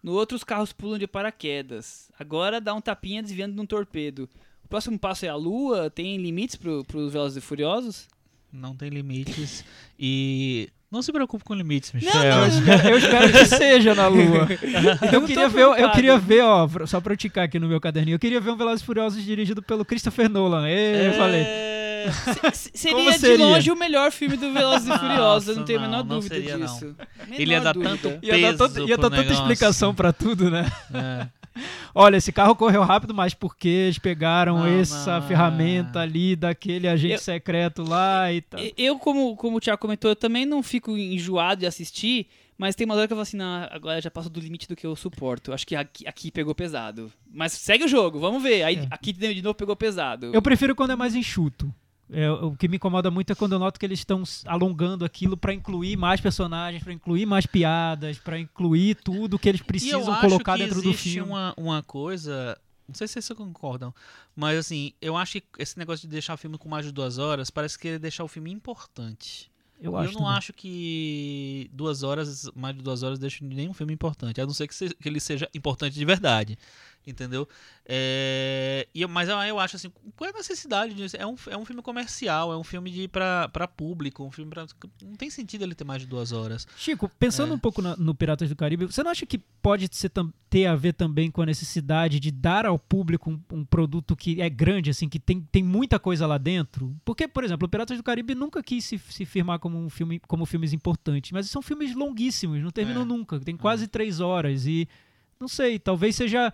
No outro, os carros pulam de paraquedas. Agora dá um tapinha desviando de um torpedo. O próximo passo é a Lua? Tem limites pro, pros Velozes e Furiosos? Não tem limites. E não se preocupe com limites, Michel. não, Eu espero que seja na Lua. [laughs] Eu queria ver, eu queria ver, ó, só pra eu ticar aqui no meu caderninho, eu queria ver um Velozes e Furiosos dirigido pelo Christopher Nolan. Ê, eu falei. É, se- se- [laughs] Como seria de seria? longe o melhor filme do Velozes e Furiosos, eu não tenho a não, menor não dúvida seria, não. disso. Ele ia Menor dar dúvida. tanto Ia dar, peso tanto- ia dar tanta negócio. explicação pra tudo, né? É. Olha, esse carro correu rápido, mas porque eles pegaram Não, essa não, ferramenta ali daquele agente Eu- secreto lá e tal. Eu, como, como o Thiago comentou, eu também não fico enjoado de assistir, mas tem uma hora que eu falo assim, não, agora já passou do limite do que eu suporto. Acho que aqui, aqui pegou pesado. Mas segue o jogo, vamos ver. Aí É. aqui de novo pegou pesado. Eu prefiro quando é mais enxuto. É, o que me incomoda muito é quando eu noto que eles estão alongando aquilo pra incluir mais personagens, pra incluir mais piadas, pra incluir tudo que eles precisam colocar dentro do existe filme. Uma, uma coisa. Não sei se vocês concordam, mas assim, eu acho que esse negócio de deixar o filme com mais de duas horas parece que é deixar o filme importante. Eu eu acho. não também. acho que duas horas, mais de duas horas, deixa nenhum filme importante. A não ser que, se- que ele seja importante de verdade. Entendeu? É, e mas eu, acho assim, qual é a necessidade disso? É um, é um filme comercial, é um filme de pra, pra público, um filme pra. Não tem sentido ele ter mais de duas horas. Chico, pensando É. um pouco na- no Piratas do Caribe, você não acha que pode ser ter a ver também com a necessidade de dar ao público um, um produto que é grande, assim, que tem, tem muita coisa lá dentro? Porque, por exemplo, o Piratas do Caribe nunca quis se, se firmar como um filme, como filmes importantes, mas são filmes longuíssimos, não terminam É. nunca, tem quase três horas e não sei, talvez seja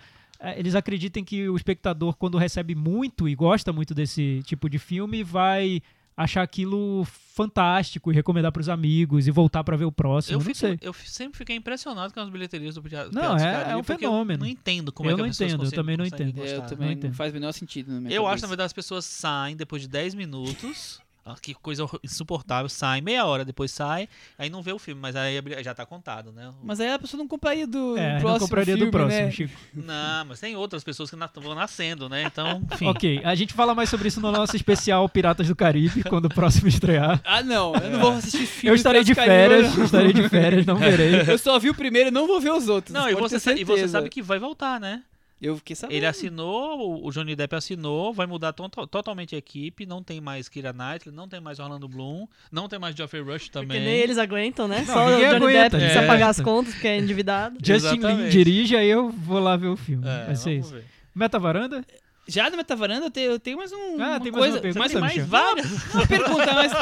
eles acreditem que o espectador, quando recebe muito e gosta muito desse tipo de filme, vai achar aquilo fantástico e recomendar pros amigos e voltar pra ver o próximo. Eu, não fico- sei. eu sempre fiquei impressionado com as bilheterias do Pirata- Não, é- Caribe, é um fenômeno. Eu não entendo como Eu é que não entendo, eu também não entendo. É, eu gostar. também não entendo. faz o menor sentido na minha Eu acho, na verdade, as pessoas saem depois de 10 minutos. Ah, Que coisa insuportável. Saem meia hora, depois sai, aí não vê o filme, mas aí já tá contado, né? Mas aí a pessoa não compraria do É, próximo não compraria filme, do próximo, né? Chico. Não, mas tem outras pessoas que na- vão nascendo, né? Então, [laughs] enfim. Ok, a gente fala mais sobre isso no nosso especial Piratas do Caribe, [laughs] quando o próximo estrear. Ah, não, eu não vou assistir filme. Eu estarei de Caribe, férias, não. estarei de férias, não verei. Eu só vi o primeiro e não vou ver os outros. Não, e você, e você sabe que vai voltar, né? Eu fiquei sabendo. Ele assinou, o Johnny Depp assinou, vai mudar to- totalmente a equipe, não tem mais Kira Knightley, não tem mais Orlando Bloom, não tem mais Geoffrey Rush também. Porque nem eles aguentam, né? Não, Só o Johnny aguenta, Depp precisa é. pagar as contas porque é endividado. [laughs] Justin Lin dirige, aí eu vou lá ver o filme. É, Vai ser vamos isso. ver. Meta varanda? Já no Metavaranda eu tenho, eu tenho mais um. Ah, uma tem mais coisa, uma pergunta, mas tem mais Michel? várias. Uma pergunta, mas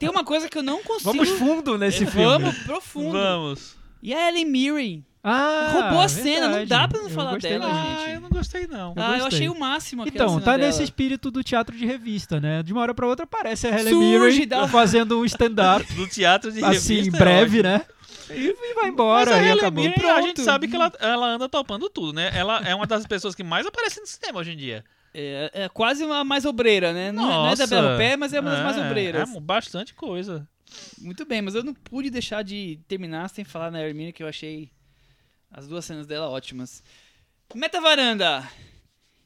tem uma coisa que eu não consigo. Vamos fundo nesse filme. Vamos profundo. Vamos. E a Ellen Mirren? Ah, Roubou a cena, não dá pra não Eu falar dela, muito. gente. Ah, eu não gostei não. Eu ah, eu gostei. achei o máximo Então, tá dela. nesse espírito do teatro de revista, né? De uma hora pra outra aparece a Helen Mirren dá- fazendo um stand-up, [laughs] Do teatro de assim, revista é breve, ótimo. né? E vai embora, Mas a e Helen acabou. Mirren, a gente sabe que ela, ela anda topando tudo, né? Ela é uma das pessoas que mais aparece no cinema hoje em dia. É, é quase uma mais obreira, né? Não, é- não é da Nossa. Belo Pé, mas é uma das mais É, obreiras. É bastante coisa. Muito bem, mas eu não pude deixar de terminar sem falar na Hermine, que eu achei as duas cenas dela ótimas. Meta Varanda!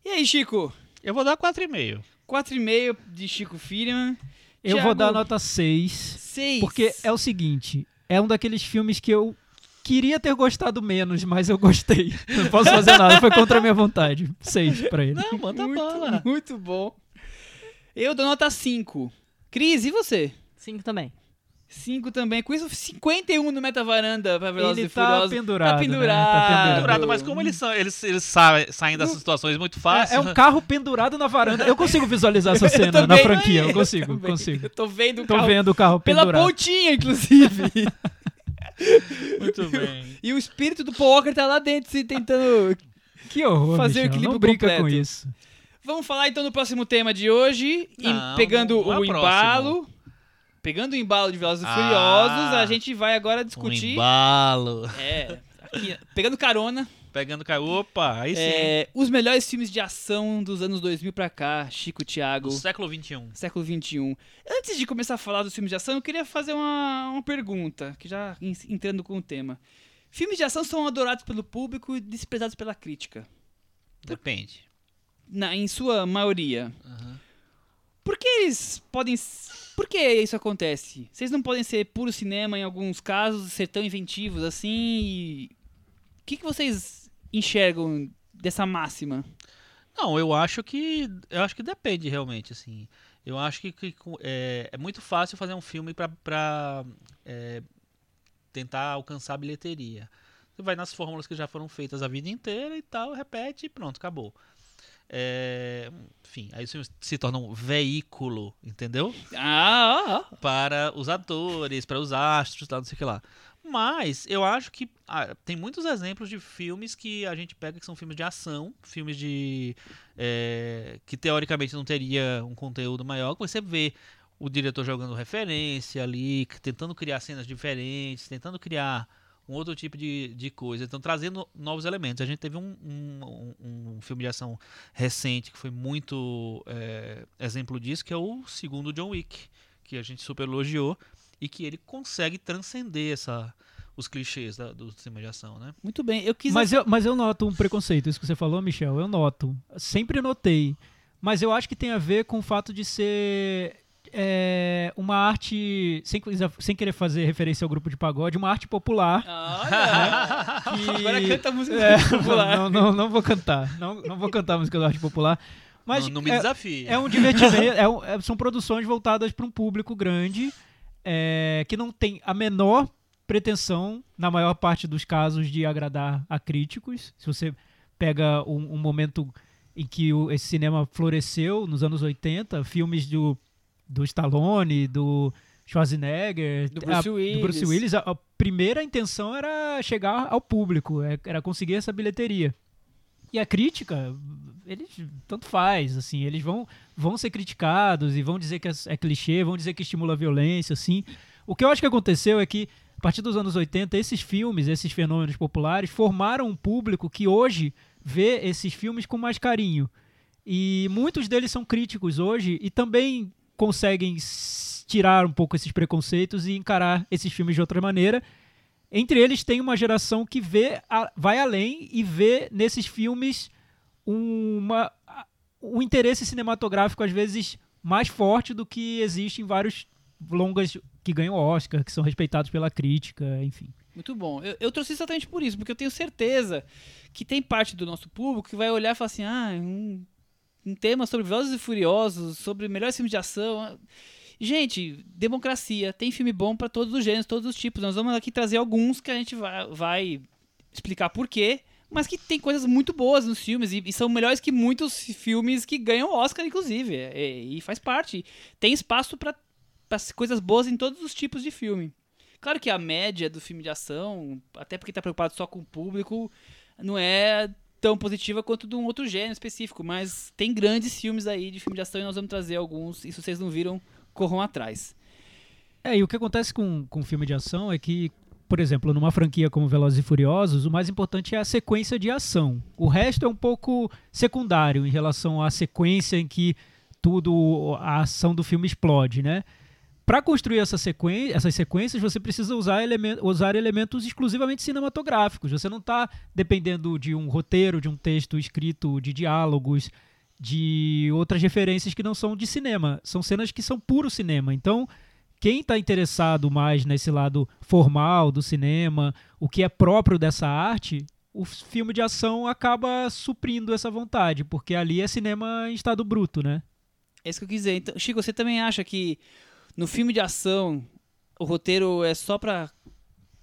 E aí, Chico? Eu vou dar 4,5. 4,5 de Chico Firman. Eu Thiago, vou dar nota 6. 6. Porque é o seguinte, é um daqueles filmes que eu queria ter gostado menos, mas eu gostei. [laughs] Não posso fazer nada, foi contra a minha vontade. 6 pra ele. Não, manda muito, bala. Muito bom. Eu dou nota 5. Cris, e você? Cinco também. 5 também. Com isso, 51 no Meta Varanda pra Velozes Ele e tá Furiosos. pendurado, Tá né? pendurado. Tá pendurado. Mas como eles, são, eles, eles sa- saem dessas situações muito É, fácil. é um carro pendurado na varanda. Eu consigo visualizar essa [laughs] Eu cena na franquia. Eu eu consigo, também. consigo. Eu tô vendo o Tô carro vendo o carro pela pendurado. pontinha, inclusive. [laughs] Muito bem. e o espírito do Paul Walker tá lá dentro se tentando... Que horror, Fazer o equilíbrio Não brinca completo. com isso. Vamos falar então do próximo tema de hoje. E Não, pegando não é o o embalo... Pegando o embalo de Velozes e Ah. Furiosos, a gente vai agora Um discutir... embalo. É, aqui, pegando carona, Pegando caiu. Opa, aí sim. é, os melhores filmes de ação dos anos 2000 pra cá, Chico Thiago, Do século XXI. século 21. Antes de começar a falar dos filmes de ação, eu queria fazer uma, uma pergunta, que já en- entrando com o tema. Filmes de ação são adorados pelo público e desprezados pela crítica, Depende. na, em sua maioria. Aham. Por que eles podem. Por que isso acontece? Vocês não podem ser puro cinema em alguns casos, ser tão inventivos assim e. O que, que vocês enxergam dessa máxima? Não, eu acho que eu acho que depende realmente, assim. Eu acho que, que é, é muito fácil fazer um filme pra é, tentar alcançar a bilheteria. Você vai nas fórmulas que já foram feitas a vida inteira e tal, repete e pronto, acabou. É, enfim, aí isso se torna um veículo, entendeu? Ah, ah, ah. para os atores, para os astros, tal, não sei o que lá. Mas eu acho que ah, tem muitos exemplos de filmes que a gente pega que são filmes de ação, filmes de é, que teoricamente não teria um conteúdo maior, que você vê o diretor jogando referência ali, tentando criar cenas diferentes, tentando criar um outro tipo de, de coisa, então trazendo novos elementos. A gente teve um, um, um- filme de ação recente que foi muito é, exemplo disso, que é o segundo John Wick, que a gente super elogiou e que ele consegue transcender essa, os clichês da- do cinema de ação, né? Muito bem. Eu quis. Mas eu, mas eu noto um preconceito, isso que você falou, Michel, eu noto. Sempre notei. Mas eu acho que tem a ver com o fato de ser é, uma arte, sem, sem querer fazer referência ao grupo de pagode, uma arte popular. Olha! [laughs] que- Agora canta a música É, popular. não, não, não vou cantar. Não, não vou cantar a música da arte popular. Mas não, não me é, desafie. é um divertimento. é é- são produções voltadas para um público grande é, que não tem a menor pretensão, na maior parte dos casos, de agradar a críticos. Se você pega um, um momento em que o- esse cinema floresceu, nos anos 80, filmes do, do Stallone, do Schwarzenegger, Do Bruce a- Willis. do Bruce Willis, a, a primeira intenção era chegar ao público, é- era conseguir essa bilheteria. E a crítica, eles tanto faz, assim, eles vão, vão ser criticados e vão dizer que é, é clichê, vão dizer que estimula a violência, assim. O que eu acho que aconteceu é que, a partir dos anos 80, esses filmes, esses fenômenos populares, formaram um público que hoje vê esses filmes com mais carinho. E muitos deles são críticos hoje e também conseguem tirar um pouco esses preconceitos e encarar esses filmes de outra maneira. Entre eles tem uma geração que vê vai além e vê nesses filmes uma, um interesse cinematográfico às vezes mais forte do que existe em vários longas que ganham Oscar, que são respeitados pela crítica, enfim. Muito bom. Eu, eu trouxe exatamente por isso, porque eu tenho certeza que tem parte do nosso público que vai olhar e falar assim: ah, um, um tema sobre Velozes e Furiosos, sobre melhores filmes de ação. ah." Gente, democracia, tem filme bom pra todos os gêneros, todos os tipos. Nós vamos aqui trazer alguns que a gente vai, vai explicar por quê, mas que tem coisas muito boas nos filmes e, e são melhores que muitos filmes que ganham Oscar, inclusive. é, e faz parte. Tem espaço pra coisas boas em todos os tipos de filme. Claro que a média do filme de ação, até porque tá preocupado só com o público, não é tão positiva quanto de um outro gênero específico, mas tem grandes filmes aí de filme de ação e nós vamos trazer alguns, e se vocês não viram, corram atrás. É, e o que acontece com, com filme de ação é que, por exemplo, numa franquia como Velozes e Furiosos, o mais importante é a sequência de ação. O resto é um pouco secundário em relação à sequência em que tudo, a ação do filme explode, né? Para construir essa sequen essas sequências, você precisa usar, elemen usar elementos exclusivamente cinematográficos. Você não está dependendo de um roteiro, de um texto escrito, de diálogos, de outras referências que não são de cinema. São cenas que são puro cinema. Então, quem está interessado mais nesse lado formal do cinema, o que é próprio dessa arte, o filme de ação acaba suprindo essa vontade, porque ali é cinema em estado bruto, né? É isso que eu quis dizer. Então, Chico, você também acha que no filme de ação o roteiro é só pra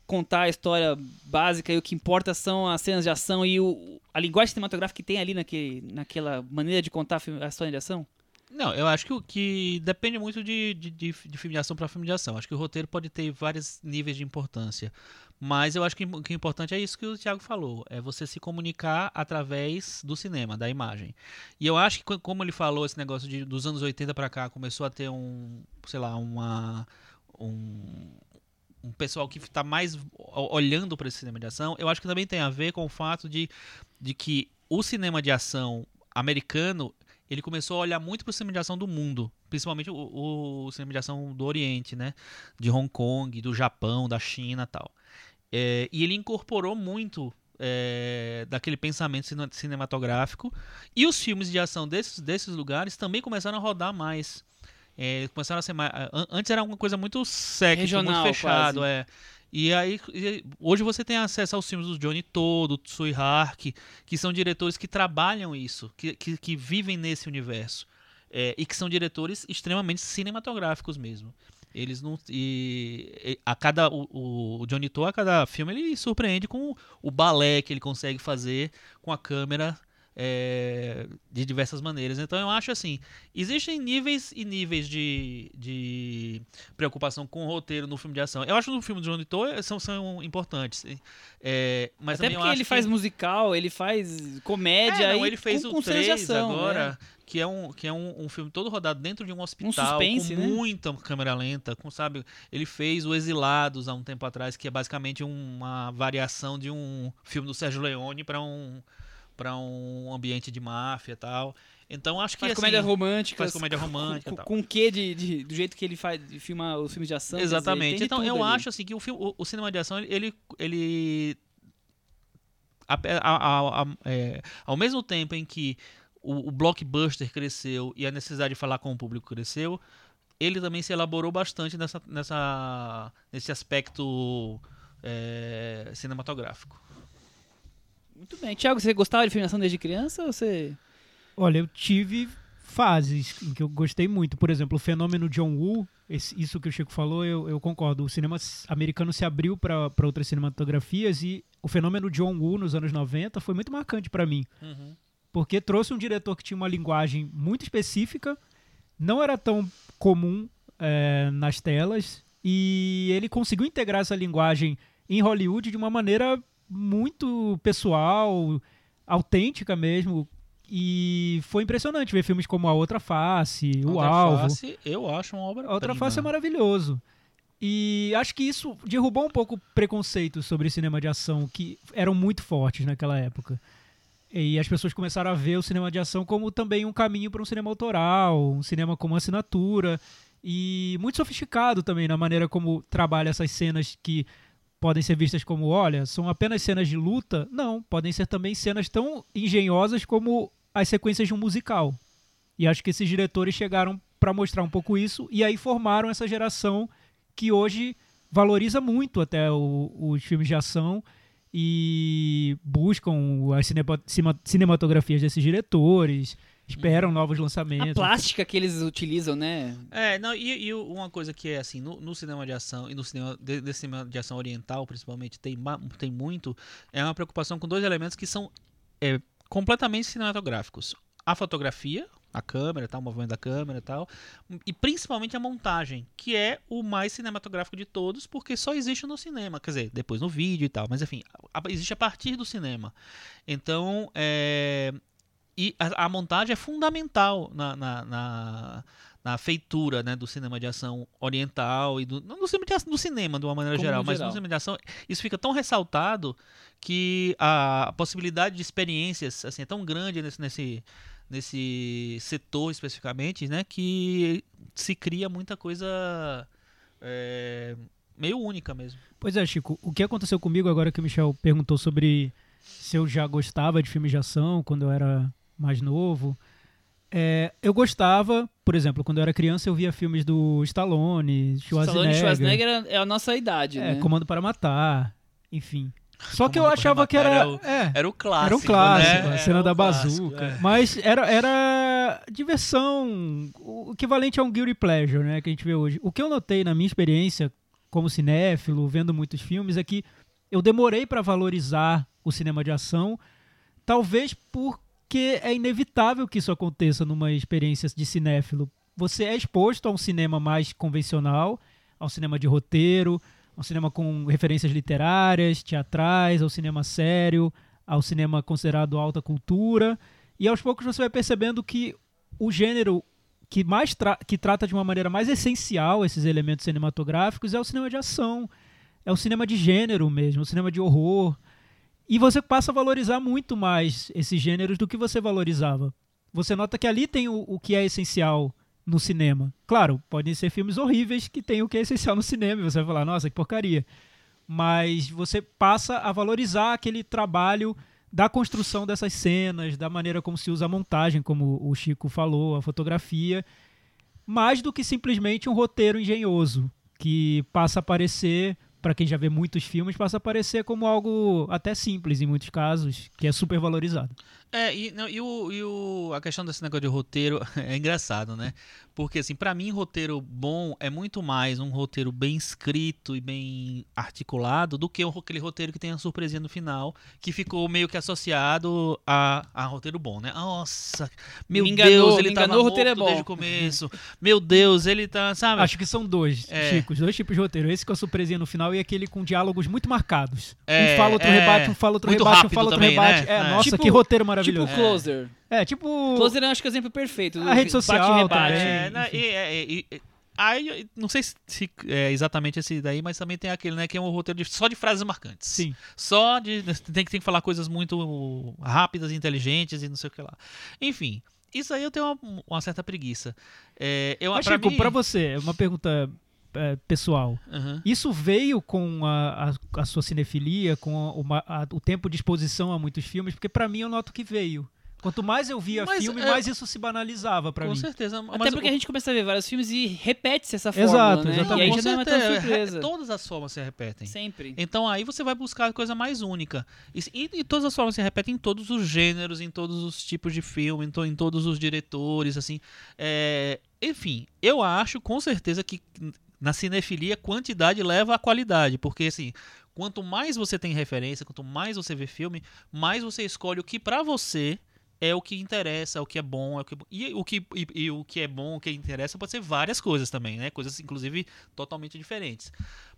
contar a história básica e o que importa são as cenas de ação e o, a linguagem cinematográfica que tem ali naquele, naquela maneira de contar a, história de ação? Não, eu acho que, que depende muito de, de, de filme de ação para filme de ação. Acho que o roteiro pode ter vários níveis de importância. Mas eu acho que o que é importante é isso que o Thiago falou: é você se comunicar através do cinema, da imagem. E eu acho que, co- como ele falou, esse negócio de, dos anos 80 para cá começou a ter um, sei lá, uma. Um, um pessoal que está mais o- olhando para esse cinema de ação, eu acho que também tem a ver com o fato de, de que o cinema de ação americano ele começou a olhar muito para o cinema de ação do mundo, principalmente o, o cinema de ação do Oriente, né? De Hong Kong, do Japão, da China tal. É, e ele incorporou muito é, daquele pensamento cine- cinematográfico. E os filmes de ação desses, desses lugares também começaram a rodar mais. É, começaram a ser mais. an- Antes era uma coisa muito sexy, Regional, muito fechado, quase. é. E aí, hoje você tem acesso aos filmes do Johnny To, do Tsui Hark, que são diretores que trabalham isso, que, que, que vivem nesse universo. É, e que são diretores extremamente cinematográficos mesmo. Eles não. E, a cada. O, o Johnny To, a cada filme, ele surpreende com o, balé que ele consegue fazer com a câmera é, de diversas maneiras. Então eu acho assim, existem níveis e níveis de, de preocupação com o roteiro no filme de ação. Eu acho que no filme de Johnny To são, são importantes. É, mas Até porque ele que- faz musical, ele faz comédia. é, não, ele fez com, o com cenas de 3 ação, agora, né? Que é, um, que é um, um filme todo rodado dentro de um hospital, suspense, com né? muita câmera lenta, com, sabe? Ele fez o Exilados há um tempo atrás, que é basicamente uma variação de um filme do Sérgio Leone para um para um ambiente de máfia e tal. Então acho que Faz assim, comédia romântica. faz comédia romântica Com, tal. com o quê de, de- do jeito que ele faz, de filma os filmes de ação? dizer, Exatamente. de então eu ali. acho assim que o, filme, o, o cinema de ação ele ele a- a- a- é, ao mesmo tempo em que o, o blockbuster cresceu e a necessidade de falar com o público cresceu, ele também se elaborou bastante nessa, nessa nesse aspecto é, cinematográfico. Muito bem. Tiago, você gostava de filme de ação desde criança ou você... Olha, eu tive fases em que eu gostei muito. Por exemplo, o fenômeno John Woo, esse- isso que o Chico falou, eu, eu concordo. O cinema americano se abriu para outras cinematografias e o fenômeno John Woo nos anos 90 foi muito marcante para mim. Porque trouxe um diretor que tinha uma linguagem muito específica, não era tão comum eh, nas telas, e ele conseguiu integrar essa linguagem em Hollywood de uma maneira muito pessoal, autêntica mesmo. E foi impressionante ver filmes como A Outra Face, O Outra Alvo. Face, eu acho uma obra A Outra Face é maravilhoso. E acho que isso derrubou um pouco o preconceito sobre cinema de ação, que eram muito fortes naquela época. E as pessoas começaram a ver o cinema de ação como também um caminho para um cinema autoral, um cinema como assinatura. E muito sofisticado também na maneira como trabalha essas cenas que podem ser vistas como, olha, são apenas cenas de luta. Não, podem ser também cenas tão engenhosas como as sequências de um musical. E acho que esses diretores chegaram para mostrar um pouco isso e aí formaram essa geração que hoje valoriza muito até o- os filmes de ação e buscam as cinematografias desses diretores, esperam novos A lançamentos. plástica que eles utilizam, né? É, não, e, e uma coisa que é assim, no, no cinema de ação e no cinema, de, desse cinema de ação oriental, principalmente, tem, tem muito, é uma preocupação com dois elementos que são é, completamente cinematográficos. A fotografia, a câmera, tal, o movimento da câmera e tal, e principalmente a montagem, que é o mais cinematográfico de todos, porque só existe no cinema, quer dizer, depois no vídeo e tal, mas enfim, existe a partir do cinema. Então, é, e a, a montagem é fundamental na, na, na, na feitura né, do cinema de ação oriental e do, não do cinema, de ação, do cinema de uma maneira Como geral, mas geral. no cinema de ação isso fica tão ressaltado que a, possibilidade de experiências assim é tão grande nesse, nesse nesse setor especificamente, né, que se cria muita coisa é, meio única mesmo. Pois é, Chico, o que aconteceu comigo agora que o Michel perguntou sobre se eu já gostava de filmes de ação quando eu era mais novo. É, eu gostava, por exemplo, quando eu era criança eu via filmes do Stallone, Schwarzenegger, Stallone e Schwarzenegger é a nossa idade, é, né? Comando para Matar, enfim. Só que eu achava que era... era o- é, Era o clássico. era um clássico, né? a cena da o clássico, bazuca. é. Mas era, era diversão, o equivalente a um guilty pleasure, né, que a gente vê hoje. O que eu notei na minha experiência como cinéfilo, vendo muitos filmes, é que eu demorei para valorizar o cinema de ação, talvez porque é inevitável que isso aconteça numa experiência de cinéfilo. Você é exposto a um cinema mais convencional, ao cinema de roteiro, ao cinema com referências literárias, teatrais, ao cinema sério, ao cinema considerado alta cultura. E aos poucos você vai percebendo que o gênero que mais tra que trata de uma maneira mais essencial esses elementos cinematográficos é o cinema de ação, é o cinema de gênero mesmo, o cinema de horror. E você passa a valorizar muito mais esses gêneros do que você valorizava. Você nota que ali tem o, o que é essencial no cinema. Claro, podem ser filmes horríveis que tem o que é essencial no cinema e você vai falar, nossa, que porcaria. Mas você passa a valorizar aquele trabalho da construção dessas cenas, da maneira como se usa a montagem, como o Chico falou, a fotografia, mais do que simplesmente um roteiro engenhoso que passa a aparecer para quem já vê muitos filmes, passa a aparecer como algo até simples em muitos casos, que é super valorizado. É, e, não, e, o, e o- a questão desse negócio de roteiro [laughs] é engraçado, né? Porque, assim, pra mim, roteiro bom é muito mais um roteiro bem escrito e bem articulado do que aquele roteiro que tem a surpresinha no final, que ficou meio que associado a, a roteiro bom, né? Nossa, meu Me enganou, Deus, ele me tava enganou, roteiro é morto desde bom. o começo. meu Deus, ele tá, sabe? Acho que são dois, É. Dois tipos de roteiro. Esse com a surpresinha no final e aquele com diálogos muito marcados. É, um fala, outro é. rebate, um fala, outro rebate, um fala, outro também, rebate. né? É, É. nossa, Tipo- que roteiro Tipo maravilhoso. Closer. É, tipo... Closer eu acho que é o exemplo perfeito. A rede bate e social rebate. também. É, é, aí, não sei se, se é exatamente esse daí, mas também tem aquele, né, que é um roteiro de- só de frases marcantes. Sim. Só de. Tem que, tem que falar coisas muito rápidas, inteligentes e não sei o que lá. Enfim, isso aí eu tenho uma, uma certa preguiça. É, eu, Mas, pra Chico, mim- pra você, uma pergunta é, pessoal. Aham. Isso veio com a, a- a sua cinefilia, com a- uma- a- o tempo de exposição a muitos filmes? Porque pra mim eu noto que veio. Quanto mais eu via Mas, filme, é, mais isso se banalizava pra Com mim. certeza. Até mas porque o- a gente começa a ver vários filmes e repete-se essa Exato, fórmula, né? exatamente. E aí com já não é tão certeza, surpresa. Todas as formas se repetem. Sempre. Então aí você vai buscar a coisa mais única. E, e- e todas as formas se repetem em todos os gêneros, em todos os tipos de filme, em, to- em todos os diretores, assim. É, enfim, eu acho com certeza que na cinefilia quantidade leva à qualidade, porque assim, quanto mais você tem referência, quanto mais você vê filme, mais você escolhe o que pra você é o que interessa, é o que é bom, é o que e o que e, e o que é bom, o que interessa pode ser várias coisas também, né? Coisas inclusive totalmente diferentes.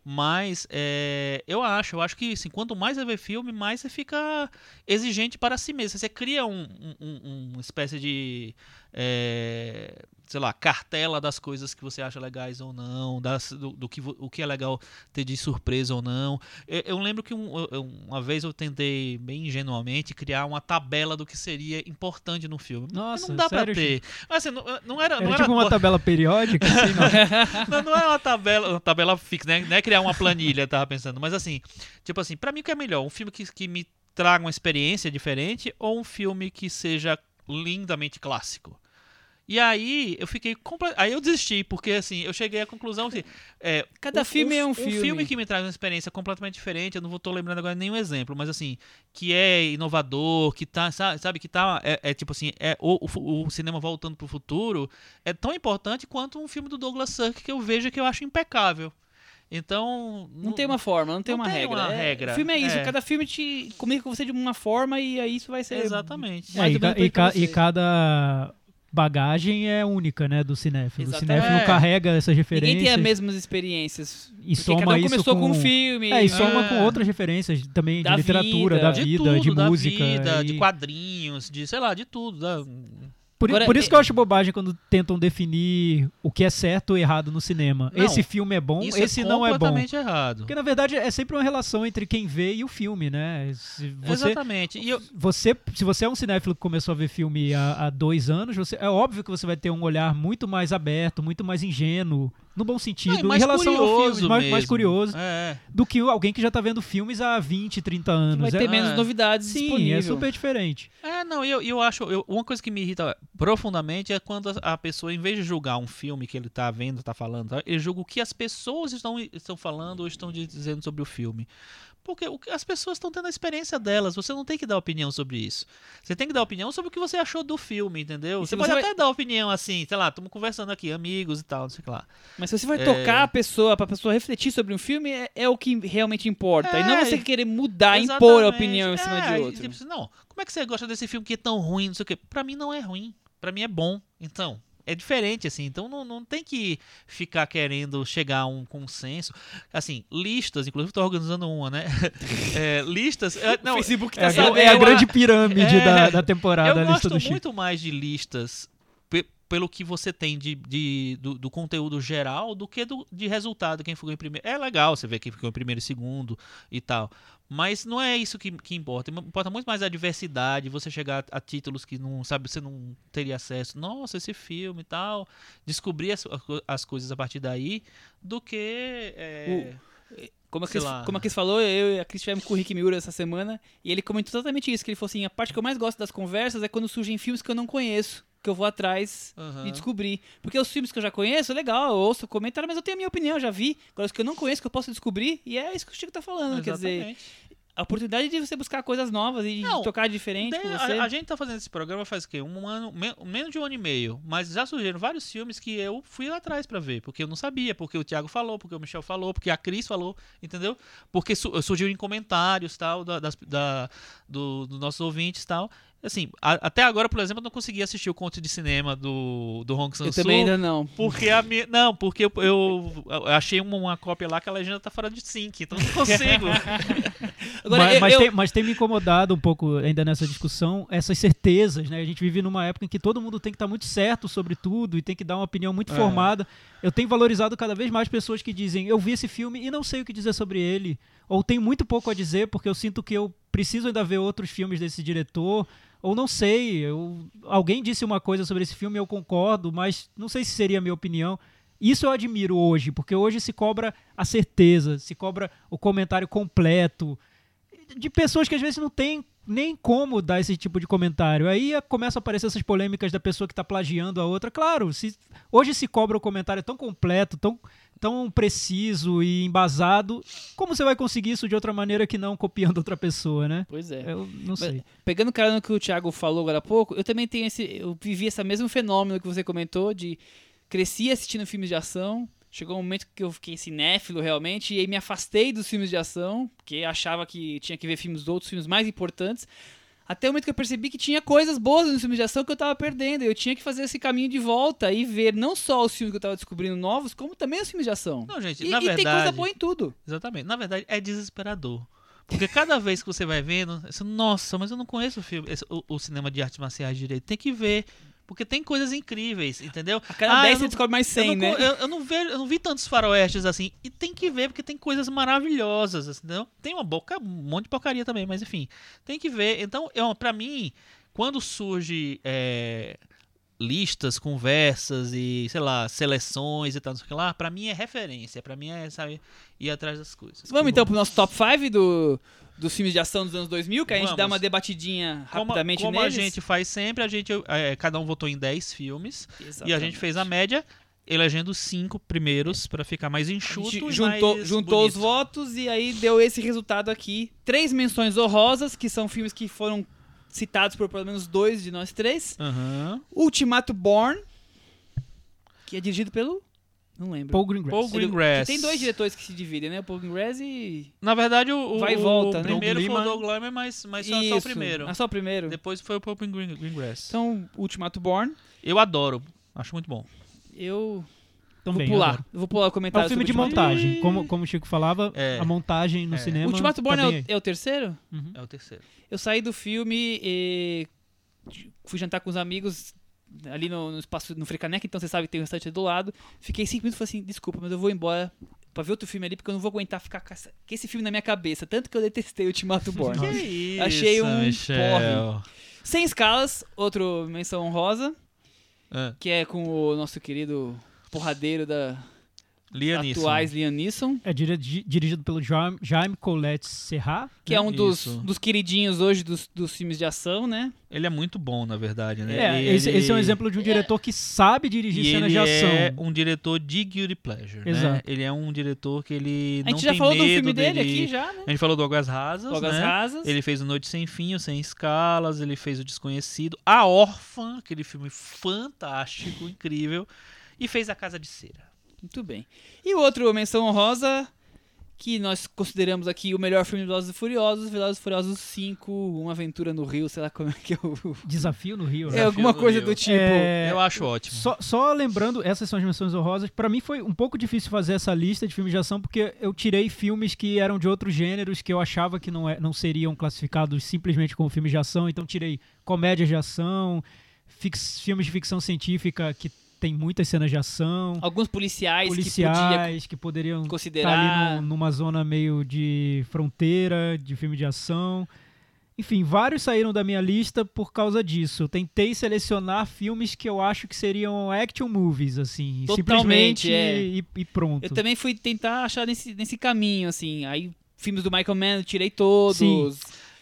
Mas é, eu acho, eu acho que assim, quanto mais você vê filme, mais você fica exigente para si mesmo. Você cria um, um- um- uma espécie de, é, sei lá, cartela das coisas que você acha legais ou não, das, do, do que, o que é legal ter de surpresa ou não. Eu, eu lembro que um- eu- uma vez eu tentei, bem ingenuamente, criar uma tabela do que seria importante no filme. Nossa, não dá sério, pra ter. Assim, não, não era, Era não tipo era uma tabela periódica, assim, não. [laughs] não, não é uma tabela, uma tabela fixa, né? Não é criar uma planilha, tava pensando. Mas assim, tipo assim, pra mim o que é melhor? Um filme que, que me traga uma experiência diferente ou um filme que seja lindamente clássico? E aí eu fiquei aí eu desisti porque assim eu cheguei à conclusão que é, Cada filme é um filme. filme que me traz uma experiência completamente diferente eu não vou tô lembrando agora nenhum exemplo mas assim que é inovador que tá sa- sabe que tá é, é tipo assim é o, o, o cinema voltando pro futuro é tão importante quanto um filme do Douglas Sirk que eu vejo que eu acho impecável então Não tem uma forma, não tem não uma tem regra. uma É, regra, O filme é isso, é. cada filme te comunica com você de uma forma e aí isso vai ser. exatamente É, e, ca- e ca- e cada bagagem é única, né, do cinéfilo. Exatamente. O cinéfilo É. carrega essas referências. Ninguém tem as mesmas experiências. E soma cada um isso começou com, com- um filme. É, e soma É. com outras referências também de Da literatura, vida. da de vida, tudo, de da música. vida, e- de quadrinhos, de sei lá, de tudo. da- Por, Agora, por isso é- que eu acho bobagem quando tentam definir o que é certo ou errado no cinema. Não, esse filme é bom, Isso esse é não é bom. completamente errado. Porque na verdade é sempre uma relação entre quem vê e o filme, né? Se você, Exatamente. E eu, você, se você é um cinéfilo que começou a ver filme há, há dois anos, você, é óbvio que você vai ter um olhar muito mais aberto, muito mais ingênuo no bom sentido, Não, em mais relação ao curioso filme, mais, mais curioso, É. do que alguém que já tá vendo filmes há 20, 30 anos. Vai ter é, menos é. novidades Sim, disponíveis. é super diferente. É, não, eu, eu acho. eu- uma coisa que me irrita profundamente é quando a, a pessoa, em vez de julgar um filme que ele tá vendo, tá falando, tá, ele julga o que as pessoas estão, estão falando ou estão dizendo sobre o filme. Porque que- as pessoas estão tendo a experiência delas, você não tem que dar opinião sobre isso. Você tem que dar opinião sobre o que você achou do filme, entendeu? Se Você pode você vai- até dar opinião assim, sei lá, estamos conversando aqui, amigos e tal, não sei o que lá. Mas se você vai É. tocar a pessoa, pra pessoa refletir sobre um filme, é, é o que realmente importa. e não É, você querer mudar, impor a Exatamente. opinião em cima É, de e outro. tipo não, como é que você gosta desse filme que é tão ruim, não sei o quê? Pra mim não é ruim, pra mim é bom. Então, é diferente, assim, então não, não tem que ficar querendo chegar a um consenso. Assim, listas, inclusive tô organizando uma, né? [laughs] É, listas. é, o não, Facebook É, tá a, sabendo. é a eu- grande pirâmide [laughs] é, da, da temporada, eu a gosto muito mais de listas pelo que você tem de, de- do, do conteúdo geral do que do, de resultado, quem ficou em primeiro. É legal você ver quem ficou em primeiro e segundo e tal. Mas não é isso que, que importa. Importa muito mais a diversidade, você chegar a, títulos que não sabe, você não teria acesso. Nossa, esse filme e tal. Descobrir as, as coisas a partir daí do que. é, Como a, Cris, como a Cris falou, eu e a Cris tivemos com o Rick Miura essa semana e ele comentou exatamente isso, que ele falou assim, a parte que eu mais gosto das conversas é quando surgem filmes que eu não conheço, que eu vou atrás aham. e descobrir. Porque os filmes que eu já conheço, legal, eu ouço comentário, mas eu tenho a minha opinião, já vi. Agora os que eu não conheço, que eu posso descobrir, e é isso que o Chico tá falando, quer dizer, Exatamente. a oportunidade de você buscar coisas novas e de Não, tocar diferente Daí, você. a, a gente tá fazendo esse programa faz o quê? Um ano, me- menos de um ano e meio. Mas já surgiram vários filmes que eu fui atrás pra ver. Porque eu não sabia, porque o Thiago falou, porque o Michel falou, porque a Cris falou, entendeu? Porque su- surgiu em comentários tal, da, das, da, do, dos nossos ouvintes tal. Assim, a- até agora, por exemplo, eu não consegui assistir o conto de cinema do, do Hong eu Sang-soo. também ainda não. Porque a minha. Não, porque eu, eu, eu achei uma, uma cópia lá que a legenda tá fora de sync, então não consigo. [laughs] Agora, mas, eu, mas eu- tem, mas tem me incomodado um pouco ainda nessa discussão essas certezas, né? A gente vive numa época em que todo mundo tem que estar muito certo sobre tudo e tem que dar uma opinião muito É. formada. Eu tenho valorizado cada vez mais pessoas que dizem eu vi esse filme e não sei o que dizer sobre ele. Ou tenho muito pouco a dizer porque eu sinto que eu preciso ainda ver outros filmes desse diretor. Ou não sei, eu, alguém disse uma coisa sobre esse filme eu concordo, mas não sei se seria a minha opinião. Isso eu admiro hoje, porque hoje se cobra a certeza, se cobra o comentário completo de pessoas que às vezes não tem nem como dar esse tipo de comentário. Aí eh, começa a aparecer essas polêmicas da pessoa que está plagiando a outra. Claro, se, hoje se cobra o comentário tão completo, tão, tão preciso e embasado. Como você vai conseguir isso de outra maneira que não copiando outra pessoa, né? Pois é. Eu não sei. Pegando o cara no que o Thiago falou agora há pouco, eu também tenho esse. Eu vivi esse mesmo fenômeno que você comentou de cresci assistindo filmes de ação. Chegou um momento que eu fiquei cinéfilo realmente, e aí me afastei dos filmes de ação, porque achava que tinha que ver filmes outros, filmes mais importantes. Até o momento que eu percebi que tinha coisas boas nos filmes de ação que eu tava perdendo. Eu tinha que fazer esse caminho de volta e ver não só os filmes que eu tava descobrindo novos, como também os filmes de ação. Não, gente, E, na e tem coisa verdade. boa em tudo. Exatamente. Na verdade, é desesperador. Porque cada vez que você vai vendo, você, nossa, mas eu não conheço o filme, esse- o, o cinema de artes marciais direito. Tem que ver. Porque tem coisas incríveis, entendeu? A cada Ah, 10 eu você não- descobre mais 100, eu, não, né? eu, eu não vejo, eu não vi tantos faroestes assim. E tem que ver, porque tem coisas maravilhosas, assim, entendeu? Tem uma boca, um monte de porcaria também, mas enfim. Tem que ver. Então, eu, pra mim, quando surge é, listas, conversas e, sei lá, seleções e tal, não sei o que lá, pra mim é referência. Pra mim é, sabe, ir atrás das coisas. Vamos então pro nosso top 5 do, dos filmes de ação dos anos 2000, que a gente Vamos. dá uma debatidinha Como, rapidamente como neles. a gente faz sempre, a gente, é, cada um votou em 10 filmes e a Exatamente. gente fez a média, elegendo cinco primeiros pra ficar mais enxuto juntou, juntou os votos e aí deu esse resultado aqui. Três menções honrosas, que são filmes que foram citados por pelo menos dois de nós três. Aham. Ultimato Born, que é dirigido pelo... Não lembro. Paul Greengrass. Paul Ele- Greengrass. que tem dois diretores que se dividem, né? O Paul Greengrass e... Na verdade, o, o- Vai e o volta, né? primeiro Doug foi o. Doug Liman, mas, mas só, só o primeiro. Ah, só o primeiro. Depois foi o Paul Green, Greengrass. Então, Ultimato Born, Eu adoro. Acho muito bom. eu Também, vou pular. vou pular o É comentário um filme de montagem. Como, como o Chico falava, É. a montagem no É. cinema. Ultimato Born tá é, o, é o terceiro? Uhum. É o terceiro. Eu saí do filme e fui jantar com os amigos ali no, no espaço no Frecaneca, então você sabe que tem um restaurante do lado. Fiquei cinco minutos e falei assim, desculpa, mas eu vou embora pra ver outro filme ali, porque eu não vou aguentar ficar com, essa- com esse filme na minha cabeça. Tanto que eu detestei o Ultimato [laughs] Born. Que isso, Achei um Michel. Sem escalas, outro menção honrosa, Ah, que é com o nosso querido porradeiro da, Liam Neeson. atuais Liam Neeson, É diri- dirigido pelo Jaime, Jaime Colette Serra. que é um dos, Isso. dos queridinhos hoje dos, dos filmes de ação, né? Ele é muito bom, na verdade, né? É, E esse, ele- esse é um exemplo de um diretor que sabe dirigir E cenas ele de ação. é um diretor de guilty pleasure, né? Exato. Ele é um diretor que ele A não gente já tem falou do medo filme dele dele- aqui já, né? A gente falou do Águas Rasas, Drogas né? Rasas. Ele fez o Noite Sem Fim, o Sem Escalas, ele fez o Desconhecido, A Órfã, aquele filme fantástico, incrível, e fez A Casa de Cera. Muito bem. E o outro menção honrosa, que nós consideramos aqui o melhor filme de Velozes e Furiosos, Velozes e Furiosos 5, Uma Aventura no Rio, sei lá como é que é o... Desafio no Rio. É né? Desafio alguma coisa Rio. do tipo... É, Eu acho ótimo. Só, só lembrando, essas são as menções honrosas. Pra mim foi um pouco difícil fazer essa lista de filmes de ação, porque eu tirei filmes que eram de outros gêneros que eu achava que não, é, não seriam classificados simplesmente como filmes de ação. Então tirei comédias de ação, fix- filmes de ficção científica que tem muitas cenas de ação, Alguns policiais, que policiais que poderiam estar considerar... ali no- numa zona meio de fronteira, de filme de ação. Enfim, vários saíram da minha lista por causa disso. Eu tentei selecionar filmes que eu acho que seriam action movies, assim. Totalmente, simplesmente é. e, e pronto. Eu também fui tentar achar nesse, nesse caminho, assim. Aí, filmes do Michael Mann, tirei todos. Sim.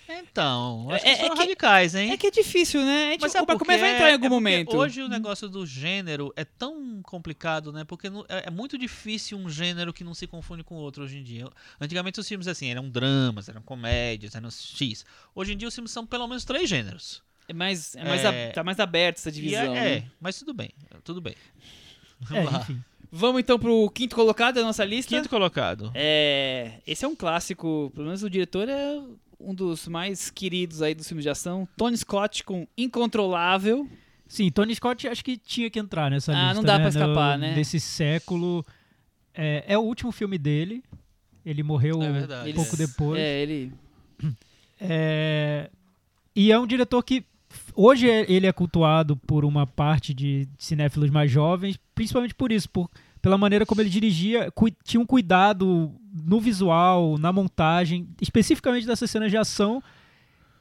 Então, acho É- que foram é que- radicais, hein? É que é difícil, né? A gente, Mas sabe Michael Mann quê? vai entrar em É algum porque momento. Hoje o negócio do gênero é tão complicado, né? Porque é, é muito difícil um gênero que não se confunde com outro hoje em dia. Antigamente os filmes assim eram dramas, eram comédias, eram X. Hoje em dia os filmes são pelo menos três gêneros. É mais, é mais É. a- tá mais aberto essa E divisão. é, é, né? mas tudo bem, tudo bem. É, Vamos lá. enfim. Vamos então pro quinto colocado da nossa lista. Quinto colocado. É, esse é um clássico, pelo menos o diretor é um dos mais queridos aí dos filmes de ação. Tony Scott com Incontrolável. Sim, Tony Scott acho que tinha que entrar nessa Ah, lista. não dá né? pra escapar, No- né? Desse século. É, é o último filme dele. Ele morreu É um pouco Ele- depois. É, ele É, E é um diretor que hoje é- ele é cultuado por uma parte de cinéfilos mais jovens, principalmente por isso, por, pela maneira como ele dirigia, tinha um cuidado no visual, na montagem, especificamente dessas cenas de ação.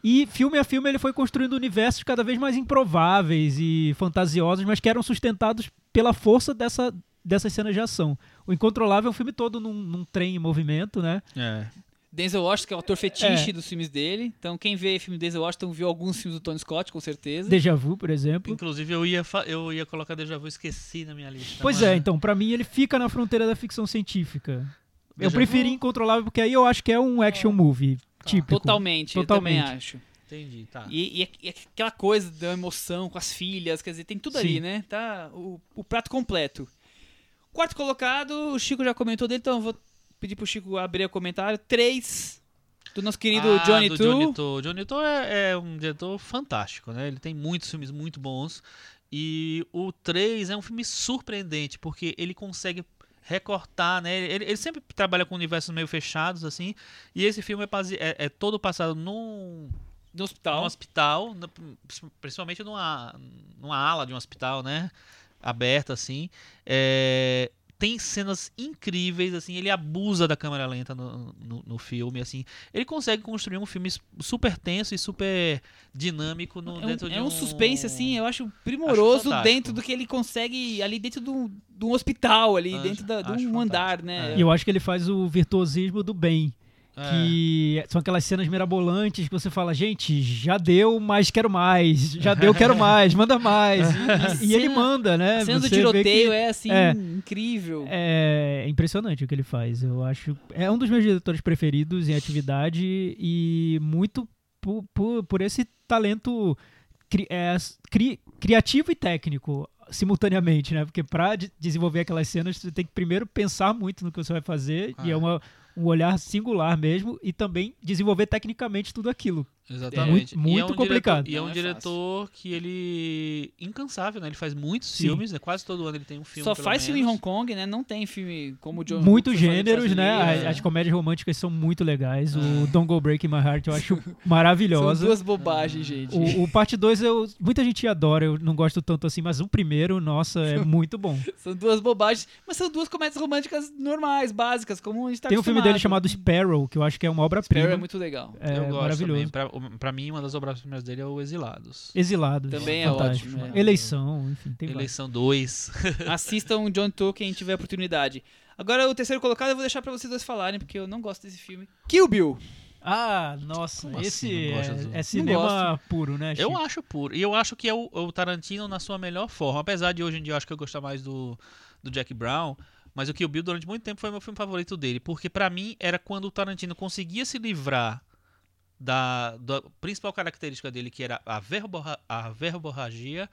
E filme a filme ele foi construindo universos cada vez mais improváveis e fantasiosos, mas que eram sustentados pela força dessa, dessas cenas de ação. O Incontrolável é um filme todo num, num trem em movimento, né? É. Denzel Washington, que é o autor fetiche É. dos filmes dele. Então, quem vê filme do Denzel Washington viu alguns filmes do Tony Scott, com certeza. Deja Vu, por exemplo. Inclusive eu ia, eu ia colocar Deja Vu, esqueci na minha lista. Pois mas- é, então, pra mim ele fica na fronteira da ficção científica. Eu Deja preferi Vu? Incontrolável porque aí eu acho que é um action movie típico. Totalmente, Totalmente. eu também acho. Entendi, tá. E, e é- e é aquela coisa da emoção com as filhas, quer dizer, tem tudo ali, Sim. né? Tá o, o prato completo. Quarto colocado, o Chico já comentou dele, então eu vou pedir pro Chico abrir o comentário. Três, do nosso querido Ah, Johnny Tu. Johnny To. Johnny To é, é um diretor fantástico, né? Ele tem muitos filmes muito bons. E o 3 é um filme surpreendente, porque ele consegue recortar, né? Ele, ele sempre trabalha com universos meio fechados, assim. E esse filme é, é- é todo passado num, No hospital. hospital, principalmente numa, numa ala de um hospital, né? Aberta, assim. É, tem cenas incríveis, assim, ele abusa da câmera lenta no, no, no filme, assim. Ele consegue construir um filme super tenso e super dinâmico no, É um, dentro de é um um suspense, assim, eu acho primoroso fantástico. dentro do que ele consegue ali dentro de um, de um hospital, ali Acho- dentro da, de acho um andar, fantástico. né? E eu acho que ele faz o virtuosismo do bem. É. Que são aquelas cenas mirabolantes que você fala, gente, já deu, mas quero mais. Já deu, quero [laughs] mais, manda mais. E, e ele manda, né? A cena do Você tiroteio que é, assim, é. incrível. É impressionante o que ele faz. Eu acho. É um dos meus diretores preferidos em atividade e muito por, por, por esse talento cri- é, cri- criativo e técnico simultaneamente, né? Porque para desenvolver aquelas cenas você tem que primeiro pensar muito no que você vai fazer e Ah. é uma, um olhar singular mesmo e também desenvolver tecnicamente tudo aquilo. Exatamente. Muito- E é muito um complicado. Diretor, e é um é diretor que ele. incansável, né? Ele faz muitos Sim. filmes, né? Quase todo ano ele tem um filme. Só pelo faz filme em menos. Hong Kong, né? Não tem filme como o John Muitos gêneros, né? É. as comédias românticas são muito legais. É. O Don't Go Break My Heart eu acho [laughs] São maravilhosa. duas bobagens, gente. O, o parte 2 eu muita gente adora, eu não gosto tanto assim, mas o primeiro, nossa, é [laughs] muito bom. São duas bobagens, mas são duas comédias românticas normais, básicas, como a gente tá Tem um filme dele chamado Sparrow, que eu acho que é uma Sparrow obra-prima. é muito legal. É eu gosto maravilhoso. também. Pra- pra mim, uma das obras-primas dele é o Exilados. Exilados. Também é fantástico. ótimo, é. Eleição, enfim. Eleição 2. [laughs] Assistam John Tolkien quem tiver oportunidade. Agora, o terceiro colocado eu vou deixar pra vocês dois falarem, porque eu não gosto desse filme. Kill Bill. Ah, nossa, Como esse assim, é, é cinema puro, né, Eu Chico? acho puro. E eu acho que é o, o Tarantino na sua melhor forma. Apesar de hoje em dia eu acho que eu gosto mais do, do Jack Brown. Mas o Kill Bill durante muito tempo foi meu filme favorito dele. Porque pra mim era quando o Tarantino conseguia se livrar da, da principal característica dele, que era a, verborra, a verborragia,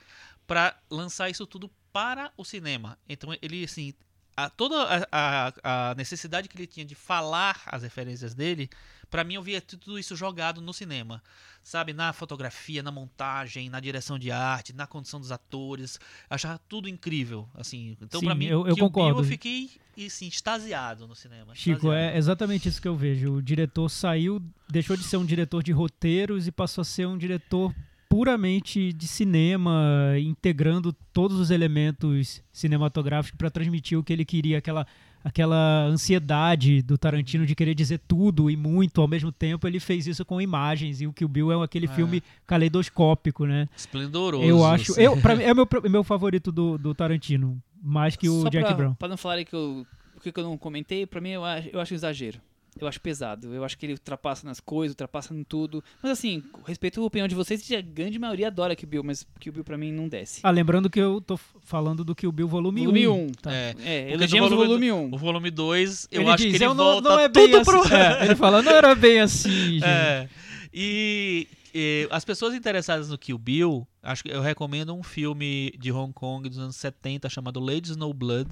pra lançar isso tudo para o cinema. Então ele, assim, a, toda a, a, a necessidade que ele tinha de falar as referências dele, pra mim eu via tudo isso jogado no cinema. Sabe, na fotografia, na montagem, na direção de arte, na condição dos atores, achava tudo incrível, assim. Então pra mim, eu- eu Bill, concordo. eu fiquei assim extasiado no cinema. Chico, extasiado. é exatamente isso que eu vejo. O diretor saiu, deixou de ser um diretor de roteiros e passou a ser um diretor puramente de cinema, integrando todos os elementos cinematográficos para transmitir o que ele queria, aquela aquela ansiedade do Tarantino de querer dizer tudo e muito ao mesmo tempo, ele fez isso com imagens e o Kill Bill é aquele É. filme caleidoscópico, né? Esplendoroso. Eu acho, assim. eu para [laughs] mim é meu meu favorito do, do Tarantino, mais que o Só Jack pra, Brown. Pra não falarem que eu, o que que eu não comentei, pra mim eu acho, eu acho um exagero. Eu acho pesado. Eu acho que ele ultrapassa nas coisas, ultrapassa em tudo. Mas assim, respeito a opinião de vocês, a grande maioria adora Kill Bill, mas Kill Bill pra mim não desce. Ah, lembrando que eu tô falando do Kill Bill volume 1. Volume 1. Tá. É, É, elegemos o volume 1. O volume 2, eu ele acho diz, que ele eu não, volta não é bem tudo assim. pro... É, [laughs] ele fala, não era bem assim, gente. É. E, e as pessoas interessadas no Kill Bill, acho que eu recomendo um filme de Hong Kong dos anos 70 chamado Lady Snow Blood.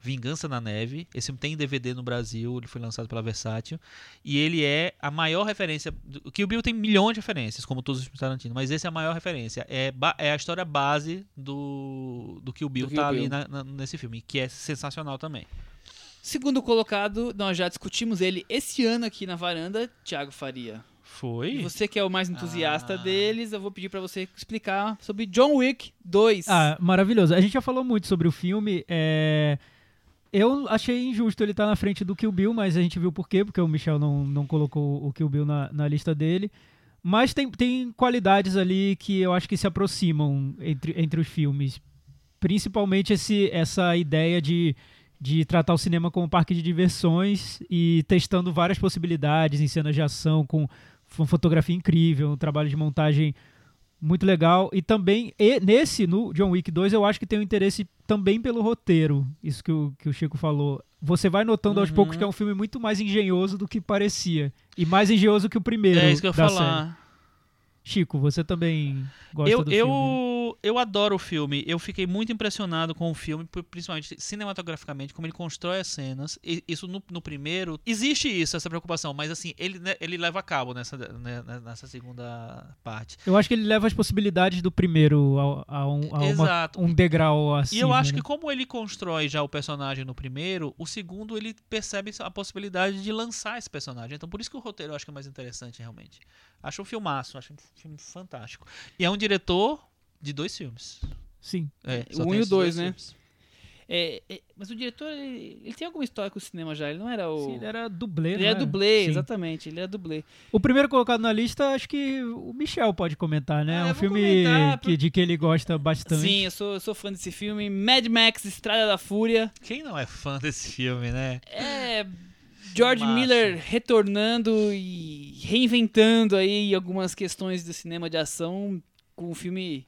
Vingança na Neve. Esse filme tem DVD no Brasil, ele foi lançado pela Versátil. E ele é a maior referência. O Kill Bill tem milhões de referências, como todos os filmes Tarantino, mas esse é a maior referência. É, é a história base do, do Kill Bill, Do Kill tá Bill. ali na- na- nesse filme, que é sensacional também. Segundo colocado, nós já discutimos ele esse ano aqui na varanda, Thiago Faria. Foi? E você que é o mais entusiasta Ah. deles, eu vou pedir pra você explicar sobre John Wick 2. Ah, maravilhoso. A gente já falou muito sobre o filme. é, Eu achei injusto ele estar na frente do Kill Bill, mas a gente viu por quê, porque o Michel não, não colocou o Kill Bill na, na lista dele. Mas tem, tem qualidades ali que eu acho que se aproximam entre, entre os filmes. Principalmente esse, essa ideia de, de tratar o cinema como um parque de diversões e testando várias possibilidades em cenas de ação com uma fotografia incrível, um trabalho de montagem muito legal. E também, e nesse, no John Wick 2, eu acho que tem um interesse também pelo roteiro. Isso que o, que o Chico falou. Você vai notando aos Uhum. poucos que é um filme muito mais engenhoso do que parecia. E mais engenhoso que o primeiro. É isso que eu ia da série. falar. Chico, você também gosta eu, do eu, filme? eu adoro o filme. Eu fiquei muito impressionado com o filme, principalmente cinematograficamente, como ele constrói as cenas. E isso no, no primeiro. Existe isso, essa preocupação, mas assim, ele, né, ele leva a cabo nessa, né, nessa segunda parte. Eu acho que ele leva as possibilidades do primeiro a, a um, a uma- um degrau acima. E eu acho né? que como ele constrói já o personagem no primeiro, o segundo ele percebe a possibilidade de lançar esse personagem. Então por isso que o roteiro eu acho que é mais interessante realmente. Acho um filmaço, acho um filme fantástico. E é um diretor de dois filmes. Sim. É, O só um tem e o esses dois, né? É, é, mas o diretor, ele, ele tem alguma história com o cinema já, ele não era o... Sim, ele era dublê, Ele né? é dublê, Sim. exatamente, ele é dublê. O primeiro colocado na lista, acho que o Michel pode comentar, né? Ah, É um filme comentar, que, de que ele gosta bastante. Sim, eu sou, eu sou fã desse filme. Mad Max, Estrada da Fúria. Quem não é fã desse filme, né? É George Massa. Miller retornando e reinventando aí algumas questões do cinema de ação com um filme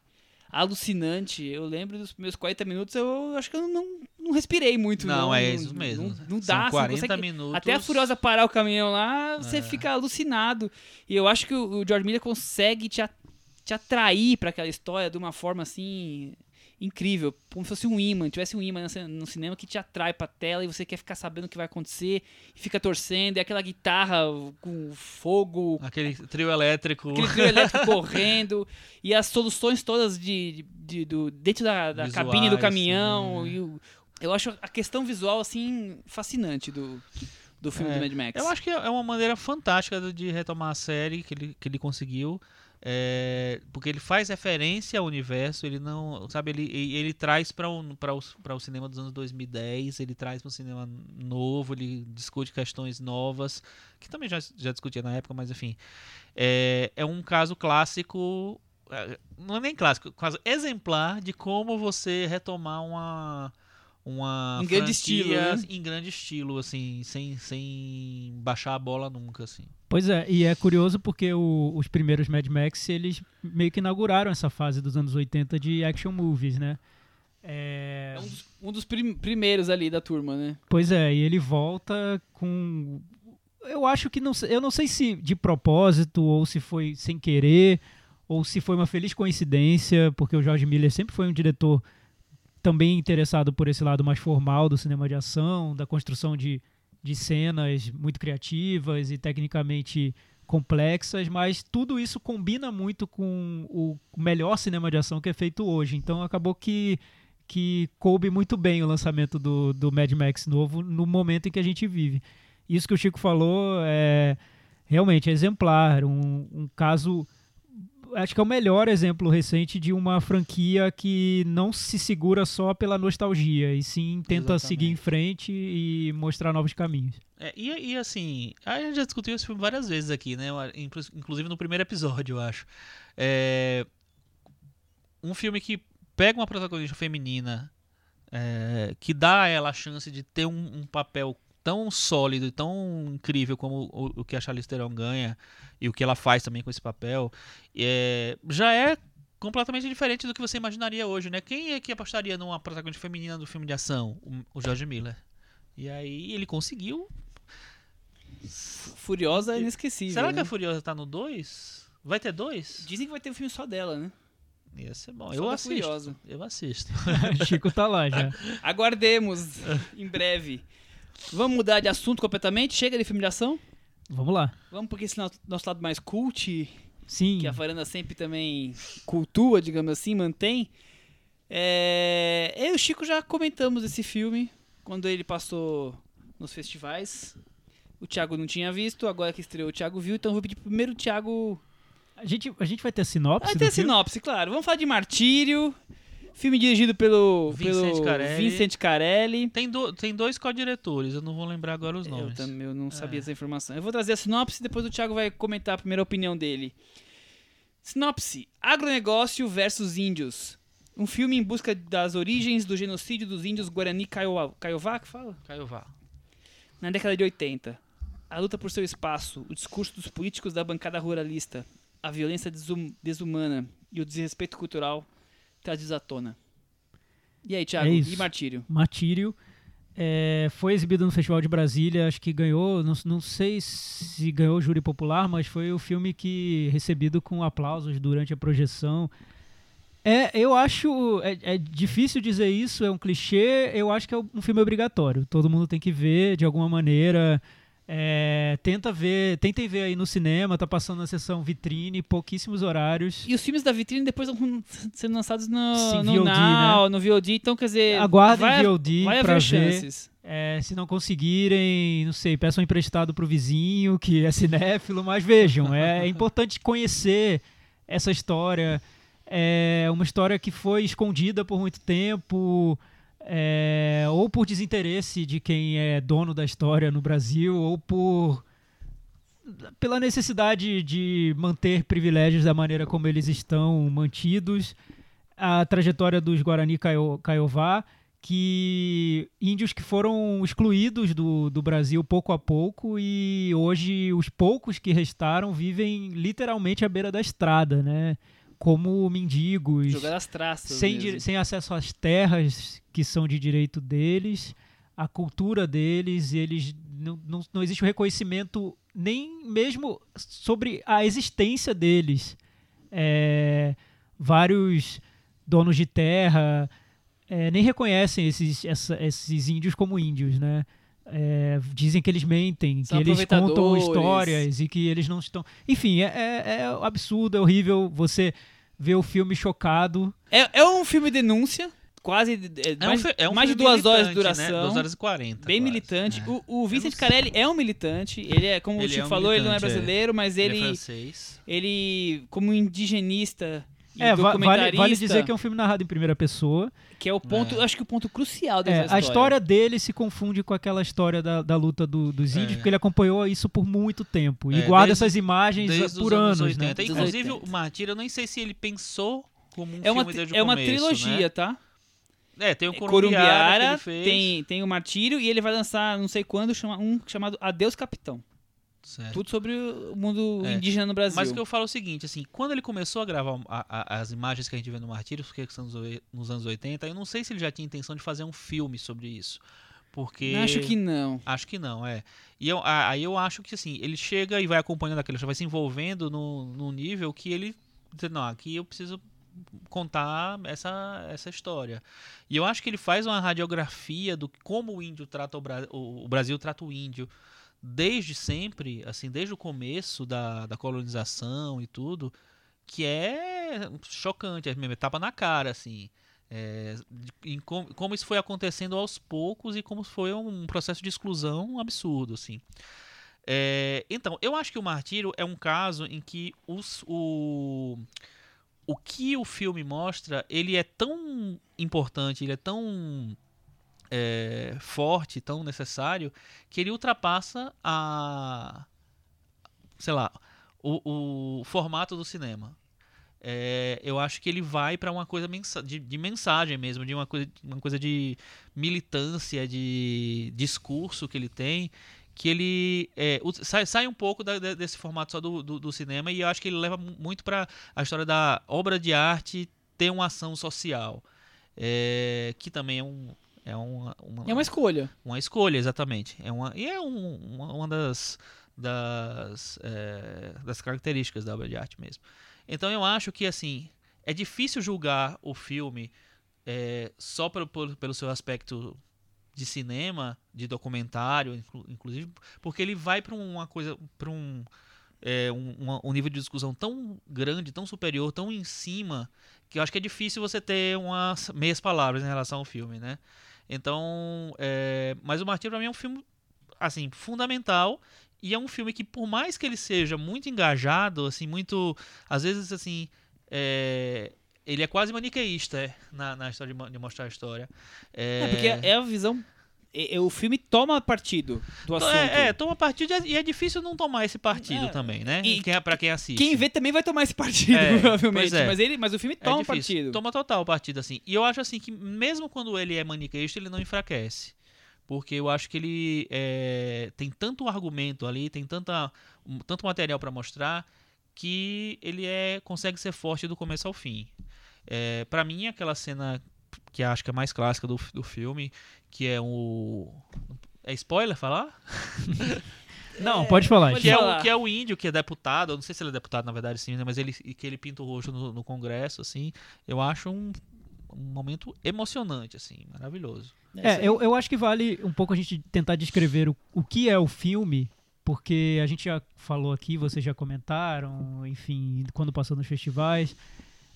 alucinante. Eu lembro dos primeiros 40 minutos, eu acho que eu não, não respirei muito. Não, Não, é isso mesmo. Não, não São dá, não 40 consegue- minutos. Até a Furiosa parar o caminhão lá, você É. fica alucinado. E eu acho que o, o George Miller consegue te, te atrair pra aquela história de uma forma assim incrível, como se fosse um imã, tivesse um imã no cin- no cinema que te atrai pra tela e você quer ficar sabendo o que vai acontecer, e fica torcendo, e aquela guitarra com fogo, Aquele trio elétrico. aquele trio elétrico correndo, e as soluções todas de, de- do, dentro da, da Visuais, cabine do caminhão. né? E o- eu acho a questão visual assim fascinante do, do filme É, do Mad Max. Eu acho que é uma maneira fantástica de retomar a série que ele, que ele conseguiu. É, porque ele faz referência ao universo, ele não, sabe, ele, ele, traz para o, o cinema dos anos 2010, ele traz para um cinema novo, ele discute questões novas, que também já, já discutia na época, mas enfim. É, é um caso clássico, é, não é nem clássico, quase exemplar de como você retomar uma uma em grande estilo, né? em grande estilo, assim, sem, sem baixar a bola nunca, assim. Pois é, e é curioso porque o, os primeiros Mad Max, eles meio que inauguraram essa fase dos anos 80 de action movies, né? É, é um dos, um dos prim primeiros ali da turma, né? Pois é, e ele volta com... Eu acho que não eu não sei se de propósito ou se foi sem querer ou se foi uma feliz coincidência, porque o George Miller sempre foi um diretor também interessado por esse lado mais formal do cinema de ação, da construção de, de cenas muito criativas e tecnicamente complexas, mas tudo isso combina muito com o melhor cinema de ação que é feito hoje. Então acabou que, que coube muito bem o lançamento do, do Mad Max novo no momento em que a gente vive. Isso que o Chico falou é realmente exemplar, um, um caso acho que é o melhor exemplo recente de uma franquia que não se segura só pela nostalgia, e sim tenta Exatamente. seguir em frente e mostrar novos caminhos. É, e, e, assim, a gente já discutiu esse filme várias vezes aqui, né? Inclusive no primeiro episódio, eu acho. É, um filme que pega uma protagonista feminina, é, que dá a ela a chance de ter um, um papel tão sólido e tão incrível como o, o, que a Charlize Theron ganha e o que ela faz também com esse papel, é, já é completamente diferente do que você imaginaria hoje, né? Quem é que apostaria numa protagonista feminina do filme de ação? O, o George Miller. E aí ele conseguiu. Furiosa é inesquecível. Será né? que a Furiosa tá no 2? Vai ter dois? Dizem que vai ter um filme só dela, né? Ia ser bom. Só eu assisto. Furiosa. Eu assisto. [laughs] [laughs] Chico tá lá já. Aguardemos em breve. Vamos mudar de assunto completamente? Chega de filme de ação? Vamos lá. Vamos porque esse nosso lado mais cult, Sim. que a Varanda sempre também cultua, digamos assim, mantém. É... Eu e o Chico já comentamos esse filme quando ele passou nos festivais. O Thiago não tinha visto, agora que estreou o Thiago viu, então eu vou pedir primeiro o Thiago. A gente, a gente vai ter a sinopse? Vai ter a sinopse, claro. Vamos falar de Martírio. Filme dirigido pelo Vincent pelo Carelli. Vincent Carelli. Tem, do, tem dois co-diretores, eu não vou lembrar agora os nomes. Eu, também, eu não sabia é. essa informação. Eu vou trazer a sinopse e depois o Thiago vai comentar a primeira opinião dele. Sinopse: Agronegócio versus Índios. Um filme em busca das origens do genocídio dos índios Guarani Kaiowá, Kaiowá que fala? Kaiowá. Na década de 80. A luta por seu espaço, o discurso dos políticos da bancada ruralista, a violência desum desumana e o desrespeito cultural trazidos à tona. E aí, Thiago? É e Martírio? Martírio. É, foi exibido no Festival de Brasília, acho que ganhou, não, não sei se ganhou o júri popular, mas foi o filme que recebido com aplausos durante a projeção. É, eu acho, é, é, difícil dizer isso, é um clichê, eu acho que é um filme obrigatório, todo mundo tem que ver de alguma maneira, é, tenta ver, tentem ver aí no cinema, tá passando na sessão vitrine, pouquíssimos horários. E os filmes da vitrine depois vão sendo lançados no, Sim, no VOD, Now, né? no VOD, então quer dizer. Aguardem vai, VOD vai pra ver. chances. É, se não conseguirem, não sei, peçam emprestado pro vizinho que é cinéfilo, mas vejam, é, é [laughs] importante conhecer essa história. É uma história que foi escondida por muito tempo é, ou por desinteresse de quem é dono da história no Brasil, ou por pela necessidade de manter privilégios da maneira como eles estão mantidos, a trajetória dos Guarani Caiová, que índios que foram excluídos do, do Brasil pouco a pouco e hoje os poucos que restaram vivem literalmente à beira da estrada, né? como mendigos, Jogar as traças sem, sem acesso às terras que são de direito deles, a cultura deles, eles não, não, não existe o reconhecimento nem mesmo sobre a existência deles. É, vários donos de terra é, nem reconhecem esses, essa, esses índios como índios, né? É, dizem que eles mentem, São que eles contam histórias e que eles não estão. Enfim, é, é, é absurdo, é horrível você ver o filme chocado. É, é um filme denúncia. Quase é, É um, mais, fi- é um mais de duas horas de Né? duração. Duas horas e quarenta. Bem quase. militante. É. O, o Vincent. Carelli é um militante. Ele é, como o Ele é Chico um falou, ele não é é. brasileiro, mas Ele é ele, francês. ele como indigenista e É, va- vale, vale dizer que é um filme narrado em primeira pessoa. que é o ponto, É. acho que o ponto crucial É, dessa a história dele se confunde com aquela história da, da luta do- dos É. índios, porque ele acompanhou isso por muito tempo. E É, guarda desde- essas imagens Desde por os anos, anos né? 80. Dos Inclusive, 80. o Martírio, eu nem sei se ele pensou como um É uma, filme desde é o uma começo, trilogia, né? tá? É, tem o Corumbiara, Corumbiara, tem, tem o Martírio e ele vai lançar não sei quando chama, um chamado Adeus Capitão. Certo. Tudo sobre o mundo É. indígena no Brasil. Mas o que eu falo é o seguinte, assim, quando ele começou a gravar a- a- as imagens que a gente vê no Martírio, porque são nos anos 80, eu não sei se ele já tinha intenção de fazer um filme sobre isso. Porque. Acho que não. Acho que não, é. E eu, aí eu acho que assim, ele chega e vai acompanhando aquilo, já vai se envolvendo no, no nível que ele não, aqui eu preciso contar essa, essa história. E eu acho que ele faz uma radiografia do como o índio trata o, Bra- o, Brasil trata o índio desde sempre, assim, desde o começo da, da colonização e tudo, que é chocante, é mesmo, é tapa na cara, assim. É, em com- como isso foi acontecendo aos poucos e como foi um processo de exclusão absurdo, assim. É, então, eu acho que o Martírio é um caso em que os, o, o que o filme mostra, ele é tão importante, ele é tão é, forte, tão necessário, que ele ultrapassa a, sei lá, o, o formato do cinema. É, eu acho que ele vai para uma coisa mensa de, de mensagem mesmo, de uma coisa, uma coisa de militância, de discurso que ele tem, que ele é, sai, sai um pouco da- desse formato só do, do, do cinema e eu acho que ele leva mu- muito para a história da obra de arte ter uma ação social, é, que também é um é uma, uma, É uma escolha. uma escolha, exatamente. É uma, e é um- uma, uma das, das, é, das características da obra de arte mesmo. Então eu acho que assim é difícil julgar o filme é, só pelo, pelo seu aspecto de cinema, de documentário, inclu- inclusive, porque ele vai para uma coisa, para um, é, um, um nível de discussão tão grande, tão superior, tão em cima, que eu acho que é difícil você ter umas meias palavras em relação ao filme, né? Então, é, mas o Martírio para mim é um filme assim fundamental e é um filme que por mais que ele seja muito engajado, assim, muito às vezes assim, é, ele é quase maniqueísta é, na, na história de, de mostrar a história. É, porque é a visão. é- é- o filme toma partido do assunto. É, é, toma partido e é difícil não tomar esse partido É, também, né? e Quem, é- pra quem assiste. Quem vê também vai tomar esse partido, É, provavelmente. é. Mas, ele, mas o filme É toma partido. Toma total partido, assim. E eu acho assim que mesmo quando ele é maniqueísta, ele não enfraquece. Porque eu acho que ele é, tem tanto argumento ali, tem tanta, tanto material para mostrar, que ele é consegue ser forte do começo ao fim. É, para mim, aquela cena que acho que é mais clássica do, do filme, que é o. É spoiler falar? [laughs] Não, pode falar. Que é, falar. o, que é o índio, que é deputado, eu não sei se ele é deputado na verdade sim, né, mas ele que ele pinta o rosto no, no Congresso, assim, eu acho um, um momento emocionante, assim, maravilhoso. É, eu, eu acho que vale um pouco a gente tentar descrever o, o que é o filme, porque a gente já falou aqui, vocês já comentaram, enfim, quando passou nos festivais.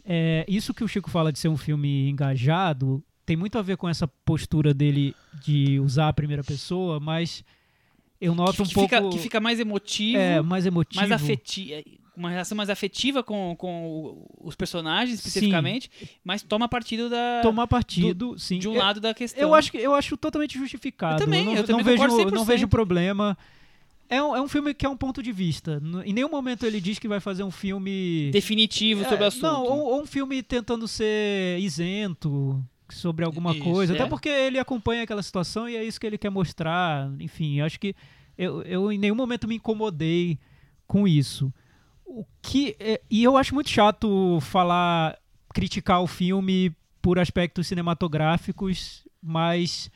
É, isso que o Chico fala de ser um filme engajado tem muito a ver com essa postura dele de usar a primeira pessoa, mas eu noto que, um que pouco fica, que fica mais emotivo, é, mais emotivo. mais afetivo. Uma relação mais afetiva com, com os personagens, Sim. especificamente, mas toma partido da, tomar partido, sim. de um Eu- lado da questão. Eu acho que eu acho totalmente justificado. Eu também, não, eu também não vejo, concordo não 100%. vejo problema. É um, é um filme que é um ponto de vista. Em nenhum momento ele diz que vai fazer um filme definitivo sobre o É, assunto. Não, ou, ou um filme tentando ser isento sobre alguma Isso, coisa. é. Até porque ele acompanha aquela situação e é isso que ele quer mostrar. Enfim, acho que eu, eu em nenhum momento me incomodei com isso. O que é- e eu acho muito chato falar criticar o filme por aspectos cinematográficos, mas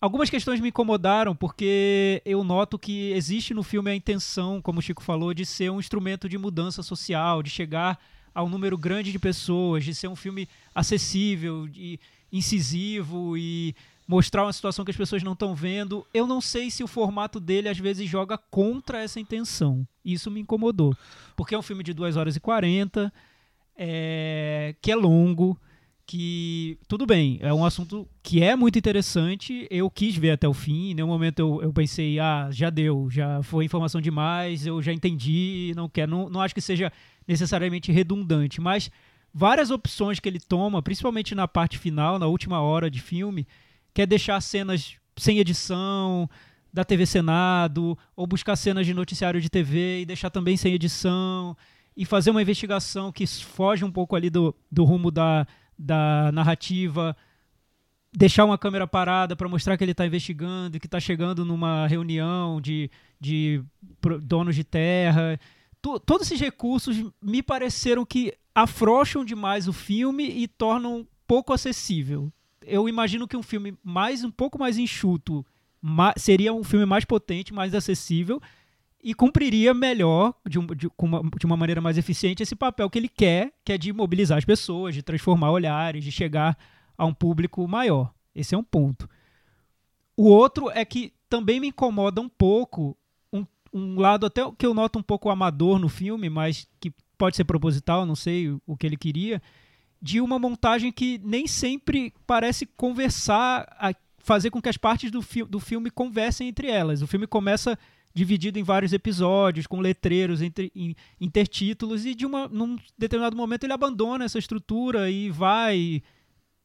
algumas questões me incomodaram porque eu noto que existe no filme a intenção, como o Chico falou, de ser um instrumento de mudança social, de chegar a um número grande de pessoas, de ser um filme acessível, de incisivo e mostrar uma situação que as pessoas não estão vendo. Eu não sei se o formato dele às vezes joga contra essa intenção. Isso me incomodou. Porque é um filme de 2 horas e 40, é, que é longo, que tudo bem, é um assunto que é muito interessante. Eu quis ver até o fim. Em nenhum momento eu, eu pensei, ah, já deu, já foi informação demais, eu já entendi, não quero. Não, não acho que seja necessariamente redundante, mas várias opções que ele toma, principalmente na parte final, na última hora de filme, que é deixar cenas sem edição da TV Senado, ou buscar cenas de noticiário de TV e deixar também sem edição, e fazer uma investigação que foge um pouco ali do, do rumo da, da narrativa, deixar uma câmera parada para mostrar que ele está investigando, que está chegando numa reunião de, de donos de terra. todos esses recursos me pareceram que afrouxam demais o filme e tornam pouco acessível. Eu imagino que um filme mais um pouco mais enxuto seria um filme mais potente, mais acessível e cumpriria melhor, de, um, de, uma, de uma maneira mais eficiente, esse papel que ele quer, que é de mobilizar as pessoas, de transformar olhares, de chegar a um público maior. Esse é um ponto. O outro é que também me incomoda um pouco um, um lado até que eu noto um pouco amador no filme, mas que pode ser proposital, não sei o que ele queria, de uma montagem que nem sempre parece conversar, a fazer com que as partes do, fi do filme conversem entre elas. O filme começa dividido em vários episódios, com letreiros, entre, in, intertítulos, e de uma, num determinado momento ele abandona essa estrutura e vai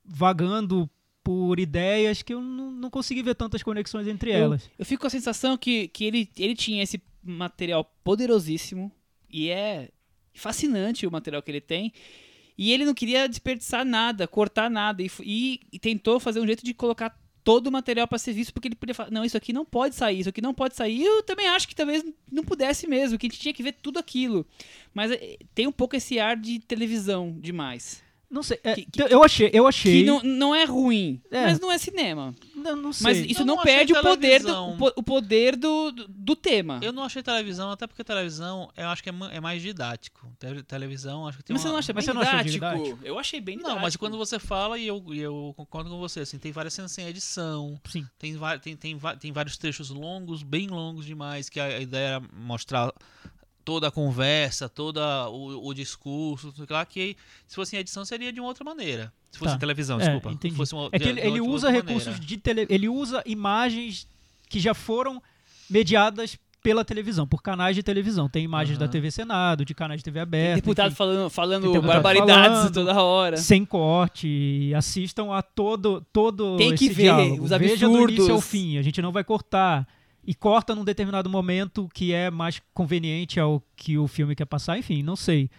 vagando por ideias que eu não, não consegui ver tantas conexões entre elas. Eu, eu fico com a sensação que, que ele, ele tinha esse material poderosíssimo, e é fascinante o material que ele tem, e ele não queria desperdiçar nada, cortar nada, e, e, e tentou fazer um jeito de colocar todo o material para ser visto, porque ele podia falar, não, isso aqui não pode sair, isso aqui não pode sair. Eu também acho que talvez não pudesse mesmo, que a gente tinha que ver tudo aquilo. Mas eh, tem um pouco esse ar de televisão demais. Não sei. É, que, que, eu achei, eu achei. Que não, não é ruim, é. mas não é cinema. Não, não sei. Mas isso não, não perde o poder, do, o poder do, do tema. Eu não achei televisão, até porque televisão eu acho que é, é mais didático. televisão, acho que tem Mas uma... você não acha mas bem não didático? didático? Eu achei bem didático. Não, mas quando você fala, e eu, e eu concordo com você, assim, tem várias cenas sem edição. Sim. Tem, tem, tem, tem vários trechos longos, bem longos demais, que a ideia era mostrar toda a conversa, todo o, o discurso, lá que se fosse em edição seria de uma outra maneira. Se fosse tá. em televisão, é, desculpa. Entendi. Fosse uma, é que ele, de, ele de usa recursos maneira. de tele, ele usa imagens que já foram mediadas pela televisão, por canais de televisão. Tem imagens Uhum. da TV Senado, de canais de TV aberta. deputado enfim, falando, falando Tem deputado barbaridades falando. toda hora. sem corte. Assistam a todo, todo Tem que esse ver diálogo. os Veja do início ao absurdos. fim. A gente não vai cortar. E corta num determinado momento que é mais conveniente ao que o filme quer passar. Enfim, não sei.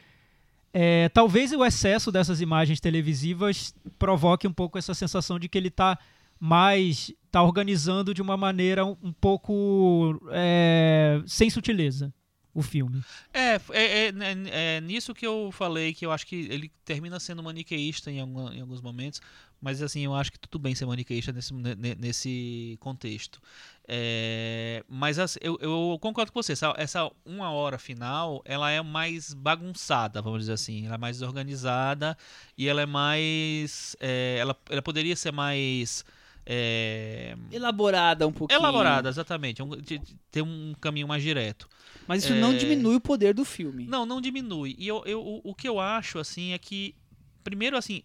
É, talvez o excesso dessas imagens televisivas provoque um pouco essa sensação de que ele está mais tá organizando de uma maneira um, um pouco é, sem sutileza o filme. É, é, é, é, é nisso que eu falei que eu acho que ele termina sendo maniqueísta em, alguma- em alguns momentos, mas assim, eu acho que tudo bem ser maniqueísta nesse, ne- nesse contexto. É, mas assim, eu, eu concordo com você, essa, essa uma hora final, ela é mais bagunçada, vamos dizer assim, ela é mais desorganizada e ela é mais, é, ela, ela poderia ser mais é, Elaborada um pouquinho. elaborada, exatamente, é um- ter um caminho mais direto. Mas isso não É. diminui o poder do filme. Não, não diminui. E eu, eu, o, o que eu acho, assim, é que. Primeiro, assim.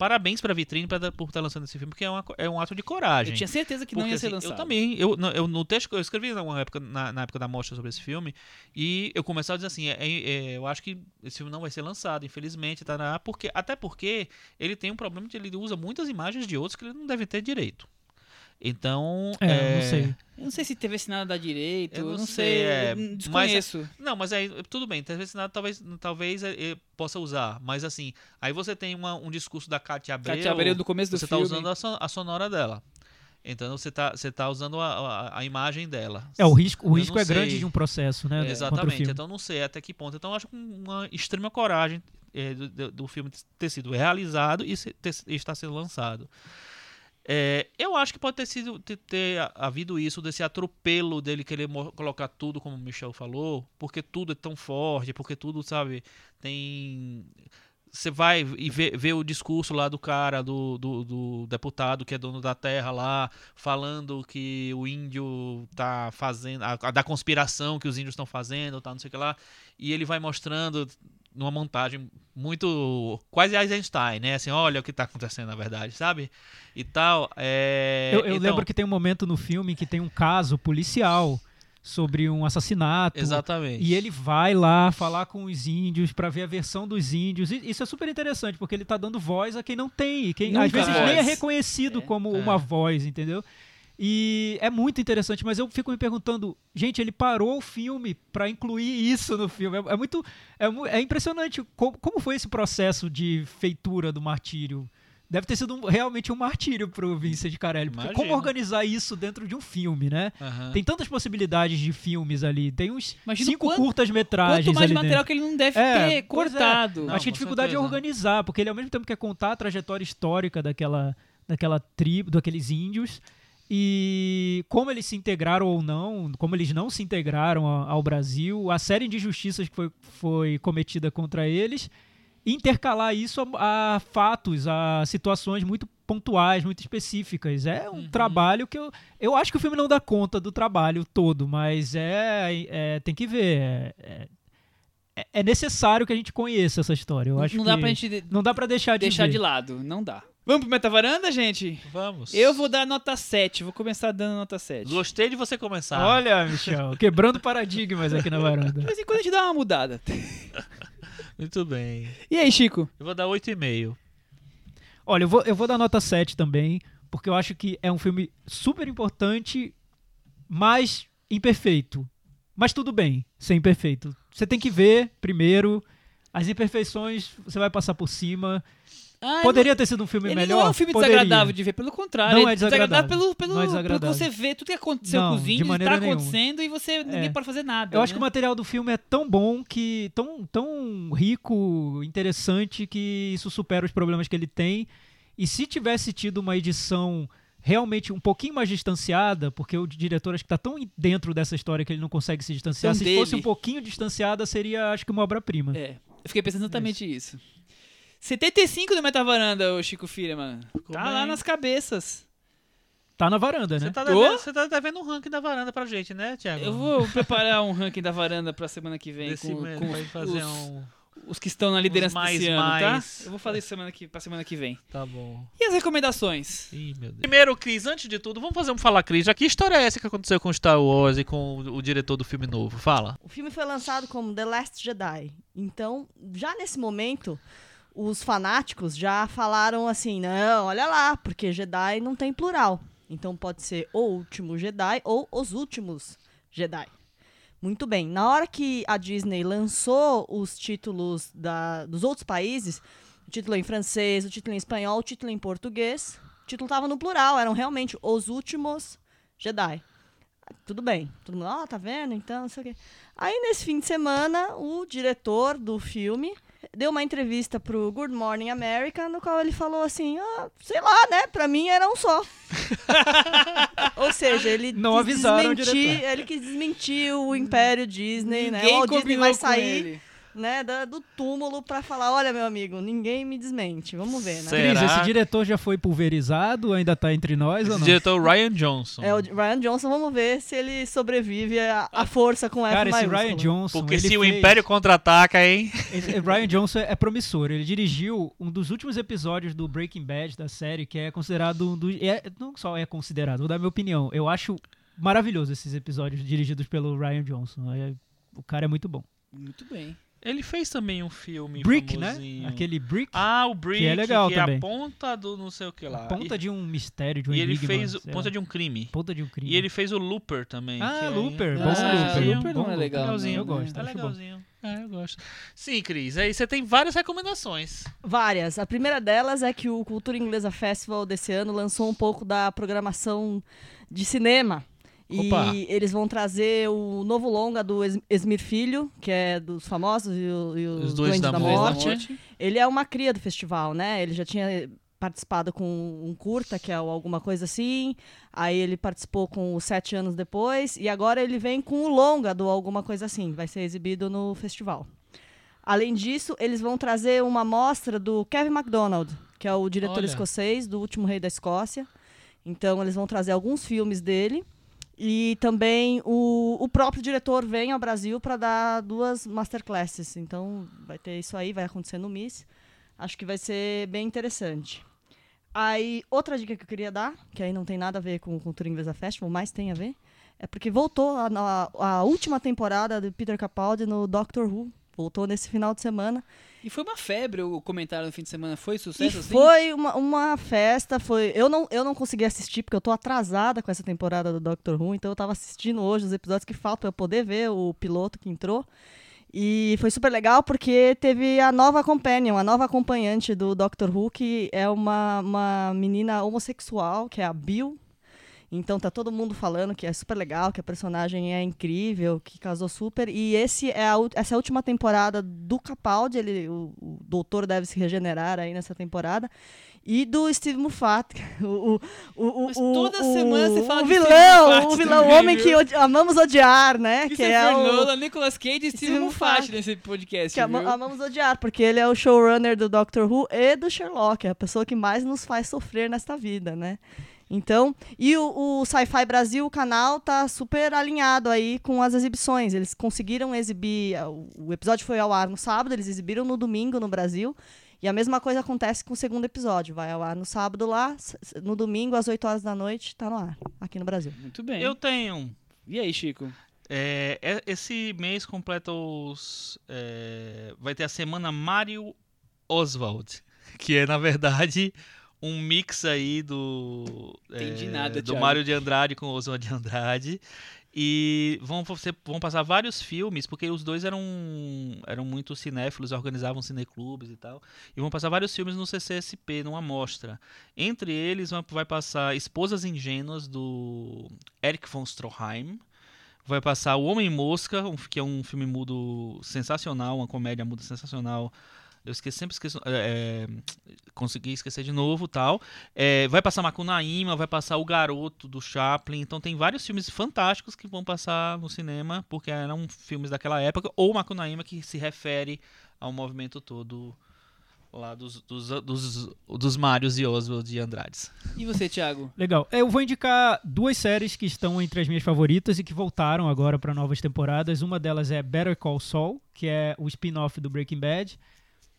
Parabéns pra Vitrine pra, por estar lançando esse filme, porque é, uma é um ato de coragem. Eu tinha certeza que não Porque, ia ser assim, lançado. Eu também. Eu, no- eu, no texto eu escrevi na, época, na, na época da mostra sobre esse filme, e eu começava a dizer assim: é- é- eu acho que esse filme não vai ser lançado, infelizmente, tá, porque, até porque ele tem um problema de ele usa muitas imagens de outros que ele não deve ter direito. Então. É, eu não sei. Eu não sei se teve assinado da direito, Eu eu não não, sei, sei, é, eu mas- desconheço. Não, mas aí tudo bem, talvez nada, talvez, talvez é, é, possa usar, mas assim, aí você tem uma- um discurso da Katia Abreu, Katia Abreu do começo do você filme. tá usando a, son- a sonora dela. Então você tá, você tá usando a, a, a imagem dela. É, o risco, o Eu risco é grande sei. de um processo, né? o Exatamente, então não sei até que ponto. Então eu acho com uma extrema coragem é, do, do- do filme ter sido realizado e se- ter- e estar sendo lançado. É, eu acho que pode ter sido ter, ter havido isso desse atropelo dele querer colocar tudo como o Michel falou, porque tudo é tão forte, porque tudo, sabe, tem você vai e vê, vê o discurso lá do cara, do, do, do deputado que é dono da terra lá, falando que o índio tá fazendo, a, a da conspiração que os índios estão fazendo, tá, não sei o que lá, e ele vai mostrando numa montagem muito quase Einstein, né? Assim, olha o que tá acontecendo na verdade, sabe? E tal. É... Eu, eu então- lembro que tem um momento no filme que tem um caso policial sobre um assassinato. Exatamente. E ele vai lá falar com os índios pra ver a versão dos índios. E isso é super interessante, porque ele tá dando voz a quem não tem. Quem Nunca às vezes voz. nem é reconhecido É. como É. uma voz, entendeu? E é muito interessante, mas eu fico me perguntando, gente, ele parou o filme pra incluir isso no filme. É, é muito. É, é impressionante como, como foi esse processo de feitura do martírio. Deve ter sido um- realmente um martírio pro Vincent Carelli. Porque como organizar isso dentro de um filme, né? Aham. Tem tantas possibilidades de filmes ali. Tem uns Imagina cinco quanto- curtas-metragens Quanto mais ali material dentro. que ele não deve É, ter é. cortado. Não, Acho que a dificuldade é certeza. organizar, porque ele ao mesmo tempo quer contar a trajetória histórica daquela, daquela tribo, daqueles índios, e como eles se integraram ou não, como eles não se integraram ao Brasil, a série de injustiças que foi, foi cometida contra eles, intercalar isso a, a fatos, a situações muito pontuais, muito específicas. É um trabalho que eu, eu acho que o filme não dá conta do trabalho todo, mas é, é tem que ver. É, é, é necessário que a gente conheça essa história. Eu Não, acho não dá pra gente não dá pra deixar de deixar ver. de lado. Não dá. Vamos pro Metavaranda, gente? Vamos. Eu vou dar nota 7. Vou começar dando nota 7. Gostei de você começar. Olha, Michel, quebrando paradigmas aqui na varanda. De vez em quando a gente dá uma mudada. [laughs] Muito bem. E aí, Chico? Eu vou dar 8,5. Olha, eu vou, eu vou dar nota 7 também, porque eu acho que é um filme super importante, mas imperfeito. Mas tudo bem ser imperfeito. Você tem que ver primeiro. As imperfeições você vai passar por cima. Ah, Poderia ter sido um filme ele melhor? não é um filme Poderia. desagradável de ver, pelo contrário. Não ele é desagradável. pelo, pelo, Não é pelo que desagradável. você vê, tudo que aconteceu Não, com os índios está acontecendo e você ninguém É. pode fazer nada. Eu acho que o né? material do filme é tão bom que. tão, tão rico, interessante, que isso supera os problemas que ele tem. E se tivesse tido uma edição realmente um pouquinho mais distanciada, porque o diretor acho que tá tão dentro dessa história que ele não consegue se distanciar. Tão se dele. fosse um pouquinho distanciada, seria, acho que, uma obra-prima. É, eu fiquei pensando exatamente isso. 75 do Metavaranda, ô Chico Firman. Tá bem. lá nas cabeças. Tá na varanda, né? Você tá, devendo, você tá devendo um ranking da varanda pra gente, né, Thiago? Eu vou preparar um ranking da varanda pra semana que vem Desse com, mesmo, com fazer os, um. os que estão na liderança mais, desse ano, mais. tá? Eu vou fazer isso semana que, pra semana que vem. Tá bom. E as recomendações? Ih, meu Deus. Primeiro, Cris, antes de tudo, vamos fazer um Fala Cris. Já que história é essa que aconteceu com Star Wars e com o, o diretor do filme novo? Fala. O filme foi lançado como The Last Jedi. Então, já nesse momento, os fanáticos já falaram assim: não, olha lá, porque Jedi não tem plural. Então pode ser o último Jedi ou os últimos Jedi. Muito bem. Na hora que a Disney lançou os títulos da- dos outros países, o título em francês, o título em espanhol, o título em português, o título estava no plural, eram realmente os últimos Jedi. Tudo bem. Todo mundo, ó, tá vendo? Então, não sei o quê. Aí, nesse fim de semana, o diretor do filme deu uma entrevista pro Good Morning America, no qual ele falou assim, ah, sei lá, né? Pra mim era um só. [laughs] Ou seja, ele Não quis avisaram desmentir, ele quis desmentir o Império Disney, né? O Ninguém Walt Disney vai sair ele. Né, da- do túmulo pra falar, olha, meu amigo, ninguém me desmente. Vamos ver, né? Certo. Cris, Será? esse diretor já foi pulverizado? Ainda tá entre nós ou Esse não? diretor Ryan Johnson. É o Ryan Johnson, vamos ver se ele sobrevive à, à força com F Cara, esse. Ryan Johnson. Porque se o fez- Império contra-ataca, hein? Esse- Ryan Johnson é promissor. Ele dirigiu um dos últimos episódios do Breaking Bad da série, que é considerado um dos. É, não só é considerado, vou dar minha opinião. Eu acho maravilhoso esses episódios dirigidos pelo Ryan Johnson. É- o cara é muito bom. Muito bem. Ele fez também um filme Brick, né? famosinho. Aquele Brick. Ah, o Brick, Que é legal que também. é a ponta do não sei o que lá. ponta e, de um mistério, de um e ele enigma, fez ponta lá. de um crime. Ponta de um crime. E ele fez o Looper também. Ah, que é- Looper, é bom Ah, legalzinho. Looper não é legal. legalzinho. não, Eu gosto. né? Acho bom. legalzinho. É, eu gosto. Sim, Cris. Aí você tem várias recomendações. Várias. A primeira delas é que o Cultura Inglesa Festival desse ano lançou um pouco da programação de cinema. Opa. E eles vão trazer o novo longa do Es- Esmir Filho, que é dos famosos e, o- e os, Os Duendes da da, Morte. Morte. Ele é uma cria do festival, né? Ele já tinha participado com um curta, que é o alguma coisa assim. Aí ele participou com o Sete Anos Depois. E agora ele vem com o longa do alguma coisa assim. Vai ser exibido no festival. Além disso, eles vão trazer uma mostra do Kevin MacDonald, que é o diretor Olha. escocês do Último Rei da Escócia. Então, eles vão trazer alguns filmes dele. E também o, o próprio diretor vem ao Brasil para dar duas masterclasses. Então, vai ter isso aí, vai acontecer no MIS. Acho que vai ser bem interessante. Aí, outra dica que eu queria dar, que aí não tem nada a ver com o Cultura Inglesa Festival, mas tem a ver, é porque voltou a, a- a última temporada do Peter Capaldi no Doctor Who. Voltou nesse final de semana. E foi uma febre o comentário no fim de semana. Foi sucesso E assim? foi uma, uma festa, foi. Eu não, eu não consegui assistir, porque eu tô atrasada com essa temporada do Doctor Who, então eu tava assistindo hoje os episódios que faltam pra eu poder ver o piloto que entrou. E foi super legal porque teve a nova companion, a nova acompanhante do Doctor Who, que é uma, uma menina homossexual, que é a Bill. Então tá todo mundo falando que é super legal, que a personagem é incrível, que casou super. E esse é a, essa é a última temporada do Capaldi, ele, o, o doutor deve se regenerar aí nessa temporada. E do Steve Moffat, [laughs] o, o, o, Mas o- toda o- semana você fala o vilão, o vilão, o homem que odi- amamos odiar, né? Que Christopher é o, Nolan, Nicolas Cage e Steve Moffat nesse podcast, que amamos odiar, porque ele é o showrunner do Doctor Who e do Sherlock, é a pessoa que mais nos faz sofrer nesta vida, né? Então, e o, o Sci-Fi Brasil, o canal, tá super alinhado aí com as exibições. Eles conseguiram exibir. O, o episódio foi ao ar no sábado, eles exibiram no domingo no Brasil. E a mesma coisa acontece com o segundo episódio. Vai ao ar no sábado lá, no domingo, às 8 horas da noite, tá no ar, aqui no Brasil. Muito bem. Eu tenho. E aí, Chico? É, é- esse mês completa os. é, vai ter a semana Mario Oswald, [laughs] que é, na verdade, um mix aí do. Entendi é, nada, Do Thiago. Mário de Andrade com o Oswald de Andrade. E vão, você- vão passar vários filmes, porque os dois eram, eram muito cinéfilos, organizavam cineclubes e tal. E vão passar vários filmes no CCSP, numa mostra. Entre eles vai- passar Esposas Ingênuas, do Eric von Stroheim. Vai passar O Homem Mosca, que é um filme mudo sensacional, uma comédia muda sensacional. Eu esqueci, sempre esqueço. é, é, consegui esquecer de novo tal. É, vai passar Macunaíma, vai passar O Garoto do Chaplin. Então tem vários filmes fantásticos que vão passar no cinema, porque eram filmes daquela época. Ou Macunaíma, que se refere ao movimento todo lá dos, dos, dos, dos Mários e Oswald de Andrades. E você, Thiago? Legal. Eu vou indicar duas séries que estão entre as minhas favoritas e que voltaram agora para novas temporadas. Uma delas é Better Call Saul, que é o spin-off do Breaking Bad.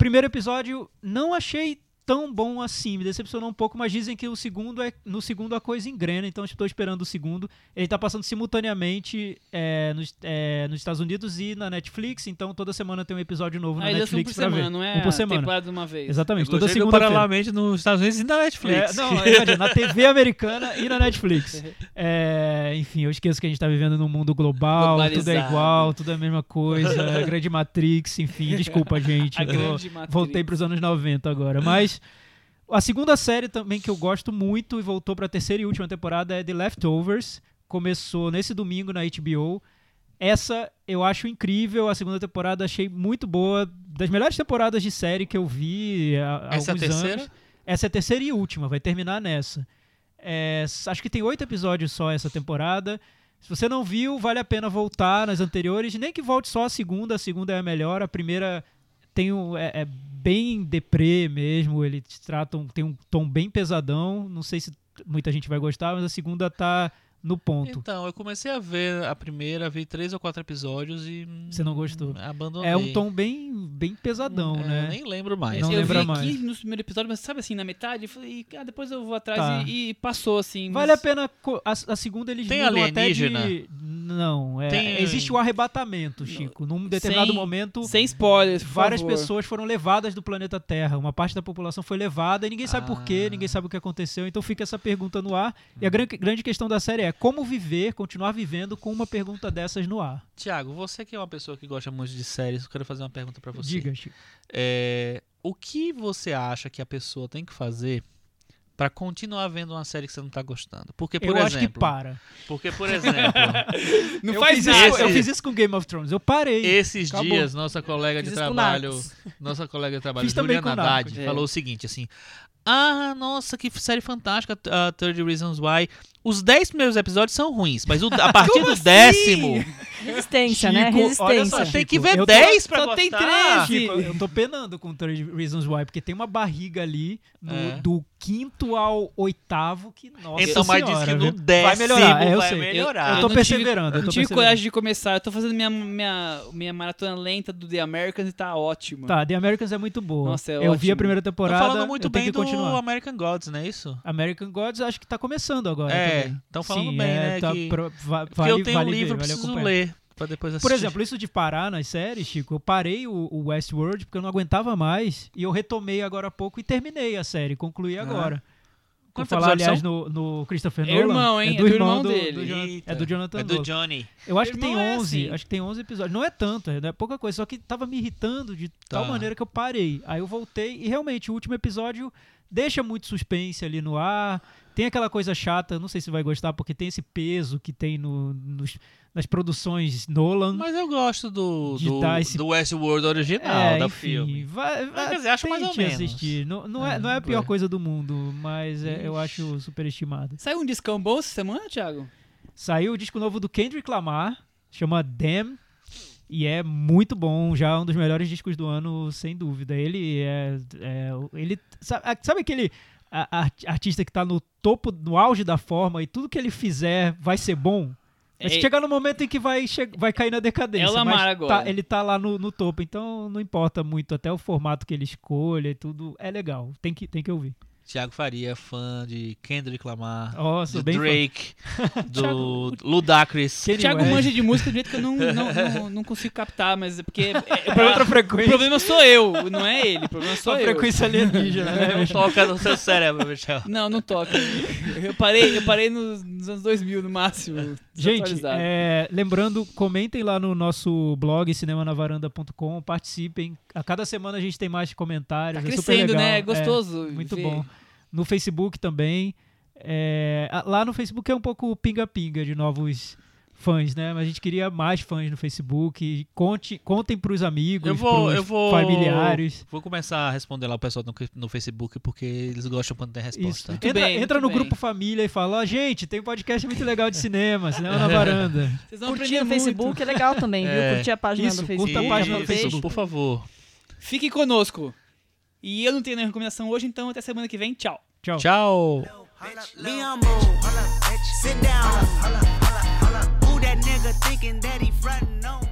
Primeiro episódio não achei tão bom assim, me decepcionou um pouco, mas dizem que o segundo é no segundo a coisa engrena, então estou esperando o segundo. Ele está passando simultaneamente é, nos, é, nos Estados Unidos e na Netflix, então toda semana tem um episódio novo na Ah, são por Netflix para semana, ver. não é um por a semana. temporada de uma vez. Exatamente, toda segunda paralelamente nos Estados Unidos e na Netflix. é, não, [laughs] imagina, na TV americana e na Netflix. É, enfim, eu esqueço que a gente tá vivendo num mundo global, tudo é igual, tudo é a mesma coisa, a [laughs] grande Matrix, enfim, desculpa, gente. A eu grande Matrix. voltei pros anos 90 agora. Mas a segunda série também que eu gosto muito e voltou pra terceira e última temporada é The Leftovers. Começou nesse domingo na HBO. Essa eu acho incrível, a segunda temporada achei muito boa, das melhores temporadas de série que eu vi há, há Essa é a alguns terceira? anos. Essa é a terceira e última, vai terminar nessa. É, acho que tem oito episódios só essa temporada. Se você não viu, vale a pena voltar nas anteriores. Nem que volte só a segunda, a segunda é a melhor. A primeira tem um, é, é bem deprê mesmo. Eles tratam, tem um tom bem pesadão. Não sei se muita gente vai gostar, mas a segunda tá no ponto. Então, eu comecei a ver a primeira, vi três ou quatro episódios e. Você não gostou? hum, Abandonei. É um tom bem, bem pesadão, É, né? Eu nem lembro mais. Não eu lembra vi mais. aqui no primeiro episódio, mas sabe assim, na metade, eu falei, ah, depois eu vou atrás Tá. e, e passou assim. Vale mas- a pena. A, a segunda eles Tem mudam até alienígena? de. Não, é, Tem- existe o arrebatamento, Chico. Num determinado Sem- momento, Sem spoilers, por várias favor. pessoas foram levadas do planeta Terra. Uma parte da população foi levada e ninguém sabe por quê, Ah. ninguém sabe o que aconteceu. Então fica essa pergunta no ar. E a gran- grande questão da série é como viver, continuar vivendo com uma pergunta dessas no ar. Tiago, você que é uma pessoa que gosta muito de séries, eu quero fazer uma pergunta pra você. Diga, Chico. É, o que você acha que a pessoa tem que fazer pra continuar vendo uma série que você não tá gostando? Porque, por Eu exemplo. acho que para. Porque, por exemplo, [laughs] Não eu faz isso, eu Esse- fiz isso com Game of Thrones. Eu parei. esses Acabou. dias, nossa colega de trabalho, nossa colega de trabalho, Fiz Juliana Haddad. É. falou o seguinte, assim, ah, nossa, que série fantástica, a 30 Reasons Why. Os 10 primeiros episódios são ruins, mas o- a [laughs] partir Como do assim? décimo, Resistência, né? Chico, olha Resistência. só, Tem que ver eu tô- 10 pra só gostar. tem 13. Chico, eu tô penando com 30 Reasons Why, porque tem uma barriga ali no- É. do quinto ao oitavo que, nossa Então, mas diz que no décimo vai melhorar, é, eu vai sei. melhorar. Eu, Eu tô perseverando, tive, eu tô tive coragem de começar. Eu tô fazendo minha, minha, minha maratona lenta do The Americans e tá ótimo. Tá, The Americans é muito boa. Nossa, é eu vi ótimo. a primeira Tô temporada, falando muito bem do continuar. American Gods, não é isso? American Gods acho que tá começando agora É, também. tão falando Sim, bem, é, né, tá que- pro- va- Porque vale, eu tenho vale um ver, livro, vale preciso ler pra depois assistir. Por exemplo, isso de parar nas séries, Chico, eu parei o, o Westworld porque eu não aguentava mais e eu retomei agora há pouco e terminei a série, concluí agora. Vou Quantos falar, aliás, são? no, no Christopher É Nolan. irmão, hein? É do, irmão, do do, dele. do é do Jonathan É do Nolan. Johnny. Eu acho que tem Irmão é 11, assim. acho que tem 11 episódios. Não é tanto, é pouca coisa, só que tava me irritando de tal Tá. maneira que eu parei. Aí eu voltei e realmente o último episódio deixa muito suspense ali no ar. Tem aquela coisa chata, não sei se vai gostar, porque tem esse peso que tem no, nos- nas produções Nolan. Mas eu gosto do, do, esse- do Westworld original, é, do enfim, filme. Vai, vai, quer dizer, acho mais ou menos. assistir. Não, não, é, É, não é a pior é. coisa do mundo, mas é- eu acho superestimado. Saiu um discão bom essa semana, Thiago? Saiu o disco novo do Kendrick Lamar, chama Damn, e é muito bom, já um dos melhores discos do ano, sem dúvida. Ele é. é- ele sabe, sabe aquele a- a- artista que tá no topo, no auge da forma e tudo que ele fizer vai ser bom? Mas É- chegar no momento em que vai, vai cair na decadência. Lamar mas agora. tá- ele tá lá no, no topo, então não importa muito, até o formato que ele escolha e tudo, é legal. Tem que, tem que ouvir. Thiago Faria, fã de Kendrick Lamar, de bem fã. Drake, [laughs] do Ludacris. West. manja de música do jeito que eu não, não, não, não consigo captar, mas é porque. é- Pra [laughs] outra o frequência. problema sou eu, não é ele. O problema sou Sua eu. frequência alienígena, né? [laughs] Não toca no seu cérebro, Michel. Não, não toca. Eu parei, eu parei nos, nos anos 2000 no máximo. Gente, é, lembrando, comentem lá no nosso blog cinemanavaranda.com, participem. A cada semana a gente tem mais comentários. Tá é crescendo, né? É gostoso. muito ver. bom. No Facebook também. É, lá no Facebook é um pouco pinga-pinga de novos fãs, né? Mas a gente queria mais fãs no Facebook. Conte, contem pros amigos, Eu vou, pros eu vou. familiares. Vou começar a responder lá o pessoal no, no Facebook porque eles gostam quando tem resposta. Entra, bem, entra no bem. grupo família e fala: ó, gente, tem um podcast muito legal de cinema, cinema na varanda. Vocês vão Curtir aprender no muito. Facebook é legal também, viu? É. Curtir a página Isso, do curta Facebook. a página do. Facebook. por favor. Fique conosco. E eu não tenho nenhuma recomendação hoje, então até semana que vem. Tchau. Tchau. Tchau. Down. thinking that he frontin' on